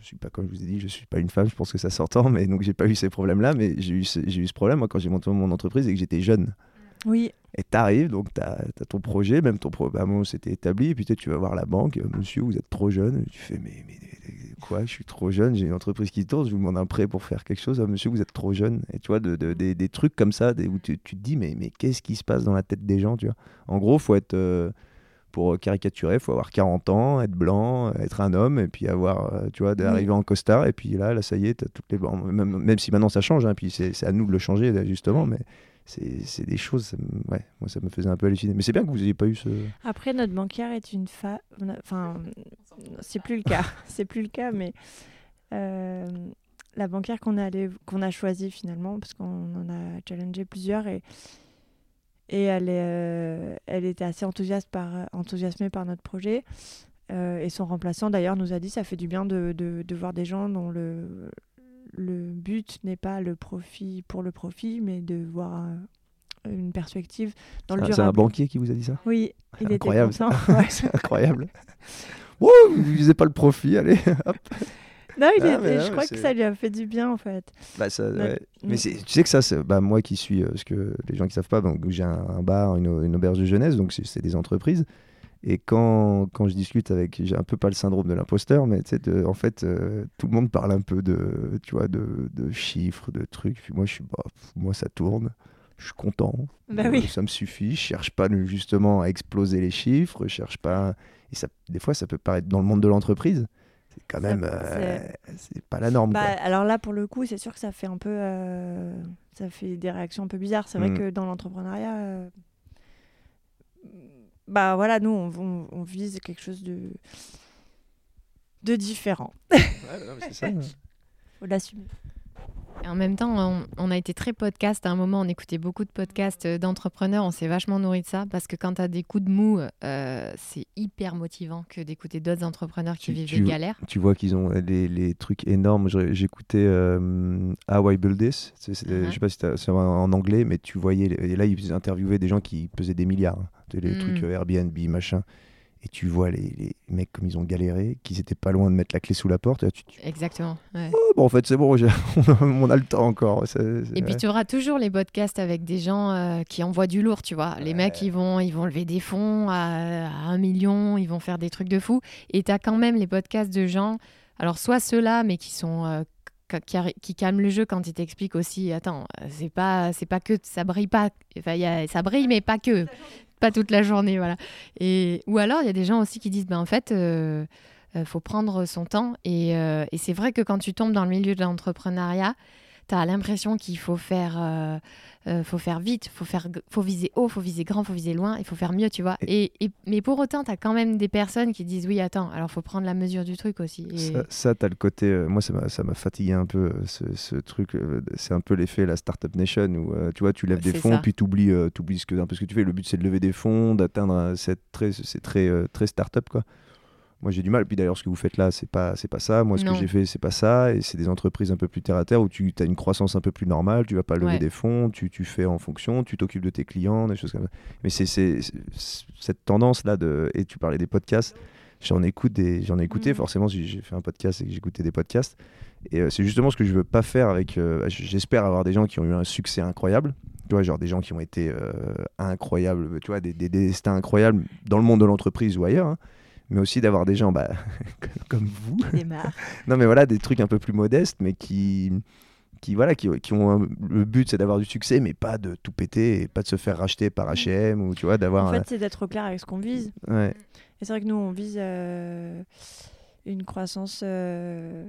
je suis pas comme je vous ai dit, je suis pas une femme. Je pense que ça s'entend, mais donc j'ai pas eu ces problèmes-là. Mais j'ai eu, ce- eu ce problème moi, quand j'ai monté mon entreprise et que j'étais jeune. Oui, Et t'arrives, donc t'as as ton projet, même ton programme s'était établi, et puis tu vas voir la banque, euh, monsieur, vous êtes trop jeune. Tu fais, mais, mais, mais, quoi, je suis trop jeune, j'ai une entreprise qui tourne, je vous demande un prêt pour faire quelque chose, Ah, monsieur, vous êtes trop jeune. Et tu vois, de, de- des, des trucs comme ça, des- où tu, tu te dis, mais, mais qu'est-ce qui se passe dans la tête des gens, tu vois? En gros, faut être, euh, pour caricaturer, faut avoir 40 ans, être blanc, être un homme, et puis avoir, euh, tu vois, d'arriver en costard, et puis là, là, ça y est, t'as toutes les... même, même si maintenant ça change, hein, puis c'est à nous de le changer, justement, mais c'est des choses, ouais, moi ça me faisait un peu halluciner. Mais c'est bien que vous n'ayez pas eu ce. Après, notre banquière est une femme. Enfin, c'est plus le cas. c'est plus le cas, mais euh, la banquière qu'on allé- qu'on a choisie finalement, parce qu'on en a challengé plusieurs, et, et elle, est, euh, elle était assez enthousiaste par, enthousiasmée par notre projet. Euh, et son remplaçant, d'ailleurs, nous a dit ça fait du bien de, de, de voir des gens dont le, le but n'est pas le profit pour le profit, mais de voir une perspective dans le Ah, c'est un banquier qui vous a dit ça? Oui, il était Incroyable, content. ouais. C'est incroyable. Wow, vous visez pas le profit, allez. hop. Non, il Ah, je crois que ça lui a fait du bien en fait. Bah, ça, Ouais. ouais. Mais tu sais que ça, bah, moi qui suis, euh, parce que les gens qui savent pas, donc j'ai un, un bar, une, une auberge de jeunesse, donc c'est des entreprises. Et quand, quand je discute avec, j'ai un peu pas le syndrome de l'imposteur, mais tu sais, de- en fait, euh, tout le monde parle un peu de, tu vois, de, de chiffres, de trucs. Puis moi, je suis, bah, pff, moi, ça tourne. Je suis content. Bah Euh, oui. Ça me suffit. Je cherche pas justement à exploser les chiffres. Je cherche pas. Et ça, des fois, ça peut paraître dans le monde de l'entreprise. C'est quand même, euh, c'est pas la norme. Bah, quoi. alors là, pour le coup, c'est sûr que ça fait un peu, euh, ça fait des réactions un peu bizarres. C'est vrai Mm. que dans l'entrepreneuriat, euh, bah voilà, nous, on, on- on vise quelque chose de de différent. Ouais, non, mais c'est ça. Faut l'assumer. Et en même temps, on, on a été très podcast. À un moment, on écoutait beaucoup de podcasts euh, d'entrepreneurs. On s'est vachement nourri de ça parce que quand tu as des coups de mou, euh, c'est hyper motivant que d'écouter d'autres entrepreneurs qui Tu- vivent tu- des galères. tu vois qu'ils ont les, les trucs énormes. J'écoutais euh, How I Build This. C'est- c'est- Mhm. Je sais pas si c'est en, anglais, mais tu voyais. Et là, ils interviewaient des gens qui pesaient des milliards. hein. les Mhm. trucs euh, Airbnb, machin. Et tu vois les, les mecs comme ils ont galéré, qu'ils étaient pas loin de mettre la clé sous la porte. Et là, tu, tu- Exactement. ouais. Oh, bon, en fait, c'est bon, j'ai- on a le temps encore. Et puis tu auras toujours les podcasts avec des gens euh, qui envoient du lourd, tu vois. Les mecs, ils vont, ils vont lever des fonds à, à un million, ils vont faire des trucs de fou. Et tu as quand même les podcasts de gens, alors soit ceux-là, mais qui sont... euh, qui- qui, le jeu quand ils t'expliquent aussi, attends, euh, c'est pas, c'est pas que ça brille pas, enfin, il y a- ça brille mais pas que, pas toute la journée, voilà. Et ou alors il y a des gens aussi qui disent, ben en fait, euh, euh, faut prendre son temps. Euh, et c'est vrai que quand tu tombes dans le milieu de l'entrepreneuriat, tu as l'impression qu'il faut faire, euh, euh, faut faire vite, faut, faire, faut viser haut, faut viser grand, faut viser loin, il faut faire mieux, tu vois. Et, et- mais pour autant, tu as quand même des personnes qui disent, oui, attends, alors faut prendre la mesure du truc aussi. Et- Ça, ça t'as le côté. euh, moi, ça m'a, fatigué un peu, ce, ce truc. c'est un peu l'effet la Startup Nation où tu vois, tu lèves des fonds, ça. puis tu oublies, ce que, un peu ce que tu fais. Le but, c'est de lever des fonds, d'atteindre. C'est très, c'est très, très startup, quoi. Moi, j'ai du mal. Puis d'ailleurs, ce que vous faites là, c'est pas, c'est pas ça. Moi, ce Non. que j'ai fait, c'est pas ça. Et c'est des entreprises un peu plus terre à terre où tu as une croissance un peu plus normale. Tu vas pas lever Ouais. des fonds, tu, tu fais en fonction, tu t'occupes de tes clients, des choses comme ça. Mais c'est, cette tendance-là de. Et tu parlais des podcasts. J'en écoute des, j'en ai écouté. Mhm. Forcément, j'ai j'ai fait un podcast et que j'écoutais des podcasts. Et euh, c'est justement ce que je veux pas faire avec. euh, J'espère avoir des gens qui ont eu un succès incroyable. Tu vois, genre des gens qui ont été euh, incroyables, tu vois, des, des destins incroyables dans le monde de l'entreprise ou ailleurs. hein. Mais aussi d'avoir des gens bah, comme vous. Non, mais voilà, des trucs un peu plus modestes, mais qui, qui, voilà, qui, qui ont un- le but, c'est d'avoir du succès, mais pas de tout péter et pas de se faire racheter par H&M ou tu vois, d'avoir. En un- fait, c'est d'être clair avec ce qu'on vise. ouais. Et c'est vrai que nous, on vise euh, une croissance euh,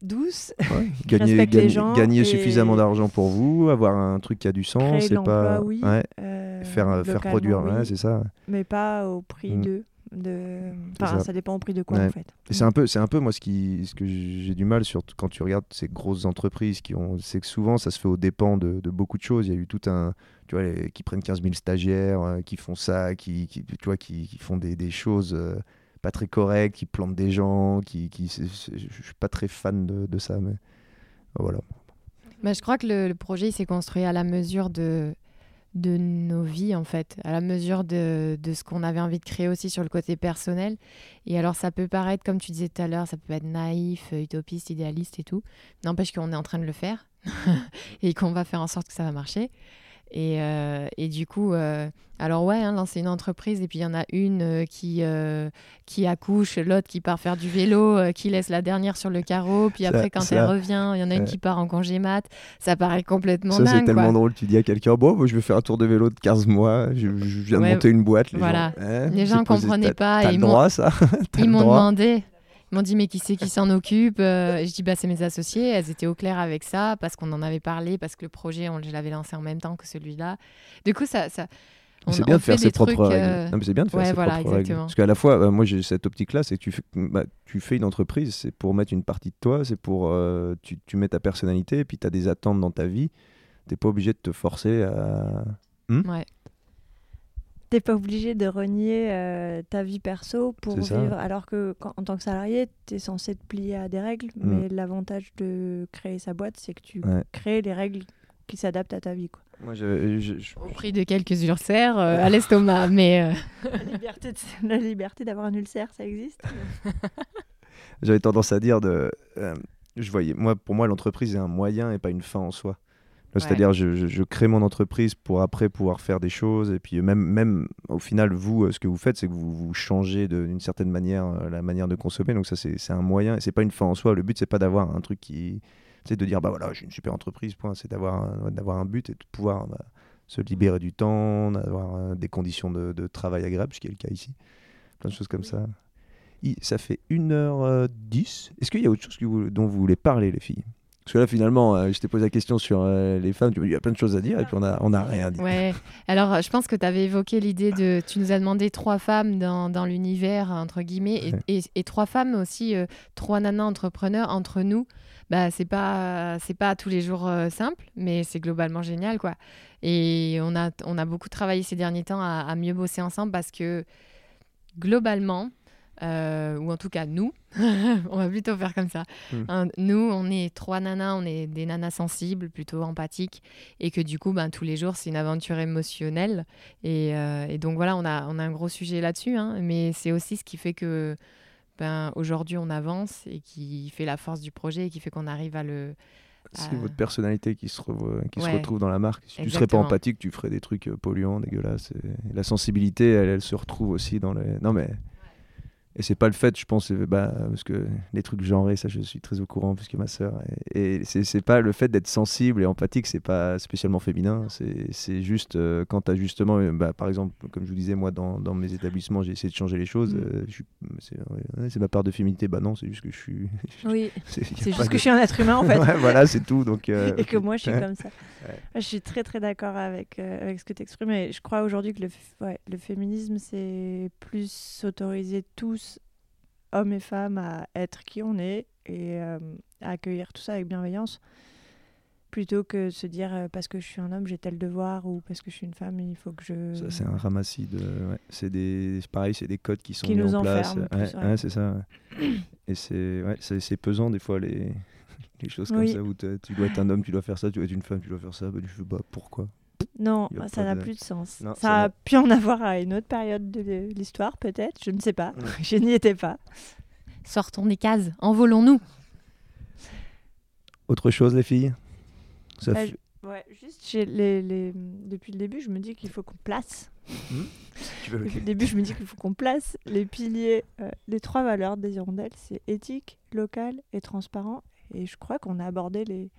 douce, Ouais, Gagner, respecte les gagner, gens gagner et- suffisamment d'argent pour vous, avoir un truc qui a du sens, c'est pas oui, ouais, euh, faire euh, faire produire, oui, c'est ça. mais pas au prix Mm. de. De... C'est Enfin, ça. ça. dépend au prix de quoi Ouais. en fait. Et c'est un peu, c'est un peu moi ce qui, ce que j'ai du mal surtout quand tu regardes ces grosses entreprises qui ont, c'est que souvent ça se fait aux dépens de, de beaucoup de choses. Il y a eu tout un, tu vois, les- qui prennent 15 000 stagiaires, euh, qui font ça, qui, qui- tu vois, qui, qui font des, des choses euh, pas très correctes, qui plantent des gens, qui, qui, je suis pas très fan de, de ça, mais voilà. Bah, je crois que le, le projet s'est construit à la mesure de, de nos vies, en fait, à la mesure de, de ce qu'on avait envie de créer aussi sur le côté personnel. Et alors, ça peut paraître, comme tu disais tout à l'heure, ça peut être naïf, euh, utopiste, idéaliste et tout. N'empêche qu'on est en train de le faire et qu'on va faire en sorte que ça va marcher. Et, euh, et du coup, euh, alors ouais, hein, lancer une entreprise et puis il y en a une euh, qui, qui accouche, l'autre qui part faire du vélo, qui laisse la dernière sur le carreau, puis Ça- après quand ça- elle revient, il y en a une qui part en congé mat. Ça paraît complètement ça c'est tellement quoi. drôle. Tu dis à quelqu'un, bon, moi, je vais faire un tour de vélo de 15 mois, je, je viens de monter une boîte. Les voilà. gens, hein, Les gens posé- comprenaient pas T'as et le ils m'ont- ça. Ils demandé, m'ont dit mais qui c'est qui s'en occupe Euh, Je dis bah c'est mes associés. Elles étaient au clair avec ça parce qu'on en avait parlé, parce que le projet on, je l'avais lancé en même temps que celui-là. Du coup ça, ça on, C'est bien de faire ses propres trucs, règles. c'est bien de faire ses voilà, propres règles. exactement. Parce qu'à la fois, euh, moi j'ai cette optique-là, c'est que tu fais, bah, tu fais une entreprise, c'est pour mettre une partie de toi, c'est pour. euh, tu, tu mets ta personnalité, et puis tu as des attentes dans ta vie. T'es pas obligé de te forcer à. ouais. T'es pas obligé de renier euh, ta vie perso pour vivre. Alors que quand- en tant que salarié, tu es censé te plier à des règles. Mm. Mais l'avantage de créer sa boîte, c'est que tu Ouais. crées les règles qui s'adaptent à ta vie. Quoi. Moi, je- je- je- Au prix de quelques ulcères euh, à l'estomac, mais euh, la liberté, d'avoir un ulcère, ça existe j'avais tendance à dire de. euh, Je voyais, moi, pour moi, l'entreprise est un moyen et pas une fin en soi. C'est-à-dire, je, je, je, crée mon entreprise pour après pouvoir faire des choses. Et puis, même, même au final, vous, ce que vous faites, c'est que vous, vous changez d'une certaine manière la manière de consommer. Donc, ça, c'est un moyen et c'est pas une fin en soi. Le but, c'est pas d'avoir un truc qui. C'est de dire, bah voilà, j'ai une super entreprise, point. C'est d'avoir un, un but et de pouvoir bah, se libérer du temps, d'avoir des conditions de, de, travail agréables, ce qui est le cas ici. Plein de choses comme ça. ça fait 1h10. Est-ce qu'il y a autre chose que vous, dont vous voulez parler, les filles? Parce que là, finalement, euh, je t'ai posé la question sur euh, les femmes, il y a plein de choses à dire et puis on n'a on a rien dit. Ouais, alors je pense que tu avais évoqué l'idée de. Tu nous as demandé trois femmes dans, dans l'univers, entre guillemets, et, et, trois femmes aussi, euh, trois nanas entrepreneurs entre nous. Bah, c'est pas, c'est pas tous les jours simple, mais c'est globalement génial, quoi. Et on a, on a beaucoup travaillé ces derniers temps à, à mieux bosser ensemble parce que globalement, euh, ou en tout cas nous, on va plutôt faire comme ça. Hmm. nous, on est trois nanas, on est des nanas sensibles, plutôt empathiques, et que du coup, ben, tous les jours, c'est une aventure émotionnelle. Et, euh, donc voilà, on a, on a un gros sujet là-dessus, hein. mais c'est aussi ce qui fait que ben, aujourd'hui, on avance et qui fait la force du projet et qui fait qu'on arrive à le... C'est votre personnalité qui, se, qui se retrouve dans la marque. Si tu serais pas empathique, tu ferais des trucs euh, polluants, dégueulasses. La sensibilité, elle, elle se retrouve aussi dans les... Non mais et c'est pas le fait, je pense, bah, parce que les trucs genrés, ça je suis très au courant, puisque ma sœur. Et, c'est pas le fait d'être sensible et empathique, c'est pas spécialement féminin. C'est juste euh, quand tu as justement, euh, bah, par exemple, comme je vous disais, moi dans, dans mes établissements, j'ai essayé de changer les choses. Mm. Euh, c'est ma part de féminité, bah non, c'est juste que je suis. Oui, c'est juste que je suis un être humain en fait. voilà, c'est tout. Donc, et que moi je suis comme ça. Je suis très très d'accord avec, avec ce que tu exprimes. Et je crois aujourd'hui que le, le féminisme, c'est plus s'autoriser tous hommes et femmes, à être qui on est et euh, à accueillir tout ça avec bienveillance, plutôt que de se dire euh, parce que je suis un homme, j'ai tel devoir, ou parce que je suis une femme, il faut que je... Ça, c'est un ramassis de... Ouais. C'est des... pareil, c'est des codes qui sont qui mis nous en place. Ouais, c'est ça. et c'est c'est pesant des fois, les, les choses comme ça, où tu dois être un homme, tu dois faire ça, tu dois être une femme, tu dois faire ça. Bah, tu fais, bah, pourquoi? Non, ça n'a plus de sens. ça, a pu en avoir à une autre période de l'histoire, peut-être, je ne sais pas. je n'y étais pas. Sortons des cases, envolons-nous. Autre chose, les filles? Bah, ouais, juste les, les... depuis le début, je me dis qu'il faut qu'on place. Hmm? Depuis le début, je me dis qu'il faut qu'on place les piliers, euh, les trois valeurs des hirondelles c'est éthique, local et transparent. Et je crois qu'on a abordé les,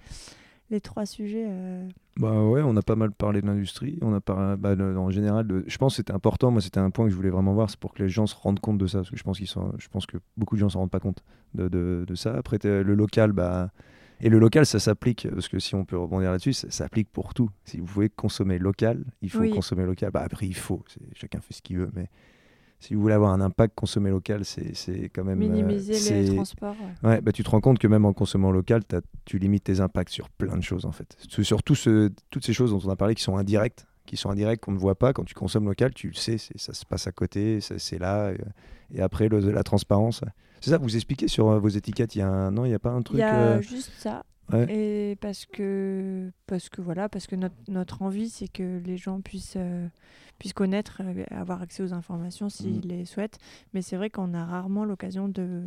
les trois sujets. Euh. Bah ouais, on a pas mal parlé de l'industrie. On a pas, bah, en général, je pense que c'était important. Moi, c'était un point que je voulais vraiment voir, c'est pour que les gens se rendent compte de ça, parce que je pense qu'ils sont, je pense que beaucoup de gens s'en rendent pas compte de, de, de ça. Après, le local, bah. Et le local, ça s'applique, parce que si on peut rebondir là-dessus, ça s'applique pour tout. Si vous pouvez consommer local, il faut consommer local. Bah, après, il faut, chacun fait ce qu'il veut, mais si vous voulez avoir un impact, consommer local, c'est quand même. Euh, Minimiser les transports. Ouais, bah, tu te rends compte que même en consommant local, tu limites tes impacts sur plein de choses en fait. Sur tout ce, toutes ces choses dont on a parlé qui sont indirectes, qui sont indirectes, qu'on ne voit pas. Quand tu consommes local, tu le sais, ça se passe à côté, c'est là. Euh, et après, le, la transparence. C'est ça, vous expliquez sur euh, vos étiquettes, il y a un. Non, il n'y a pas un truc. Il y a juste ça. Et parce que, parce que voilà, parce que notre, notre envie, c'est que les gens puissent, euh, puissent connaître, euh, avoir accès aux informations s'ils mm. les souhaitent. Mais c'est vrai qu'on a rarement l'occasion de,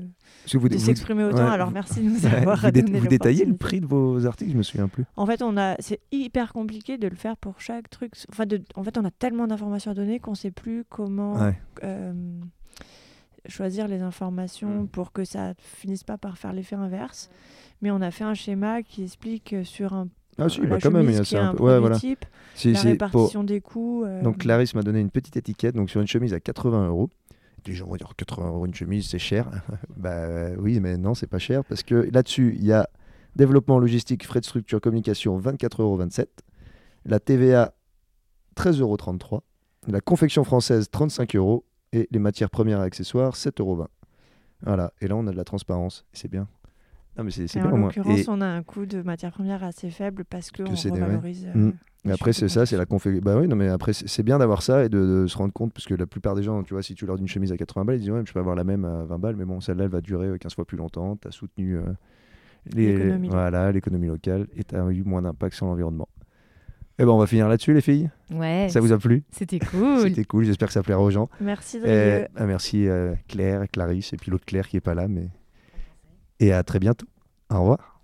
de s'exprimer autant. Alors merci de nous avoir vous, donné vous détaillez le prix de vos articles, je me souviens plus. En fait, on a, c'est hyper compliqué de le faire pour chaque truc. Enfin, de, en fait, on a tellement d'informations à donner qu'on ne sait plus comment. Euh, choisir les informations mm. pour que ça finisse pas par faire l'effet inverse mais on a fait un schéma qui explique euh, sur un ah si, bah quand même, il y a un peu. Ouais, voilà. type, la répartition des coûts. Euh, donc Clarisse m'a donné une petite étiquette, donc sur une chemise à 80 euros. Les gens vont dire 80 euros une chemise, c'est cher. bah oui, mais non, c'est pas cher parce que là-dessus, il y a développement logistique, frais de structure, communication, 24,27 euros. La TVA, 13,33 euros. La confection française, 35 euros. Et les matières premières et accessoires, 7,20 euros. Voilà, et là on a de la transparence, c'est bien. Non, mais c'est En l'occurrence, on a un coût de matière première assez faible parce qu'on revalorise. Euh, mm. après, c'est ça, c'est la config. Bah oui, non, mais après, c'est bien d'avoir ça et de, se rendre compte, parce que la plupart des gens, tu vois, si tu leur dis une chemise à 80 balles, ils disent ouais, je peux avoir la même à 20 balles, mais bon, celle-là, elle va durer 15 fois plus longtemps. Tu as soutenu euh, l'économie voilà, locale et tu as eu moins d'impact sur l'environnement. Eh ben, on va finir là-dessus, les filles? Ouais. Ça vous a plu? C'était cool. C'était cool. J'espère que ça plaira aux gens. Merci. Ah, merci euh, Claire, Clarisse et puis l'autre Claire qui est pas là, mais et à très bientôt. Au revoir.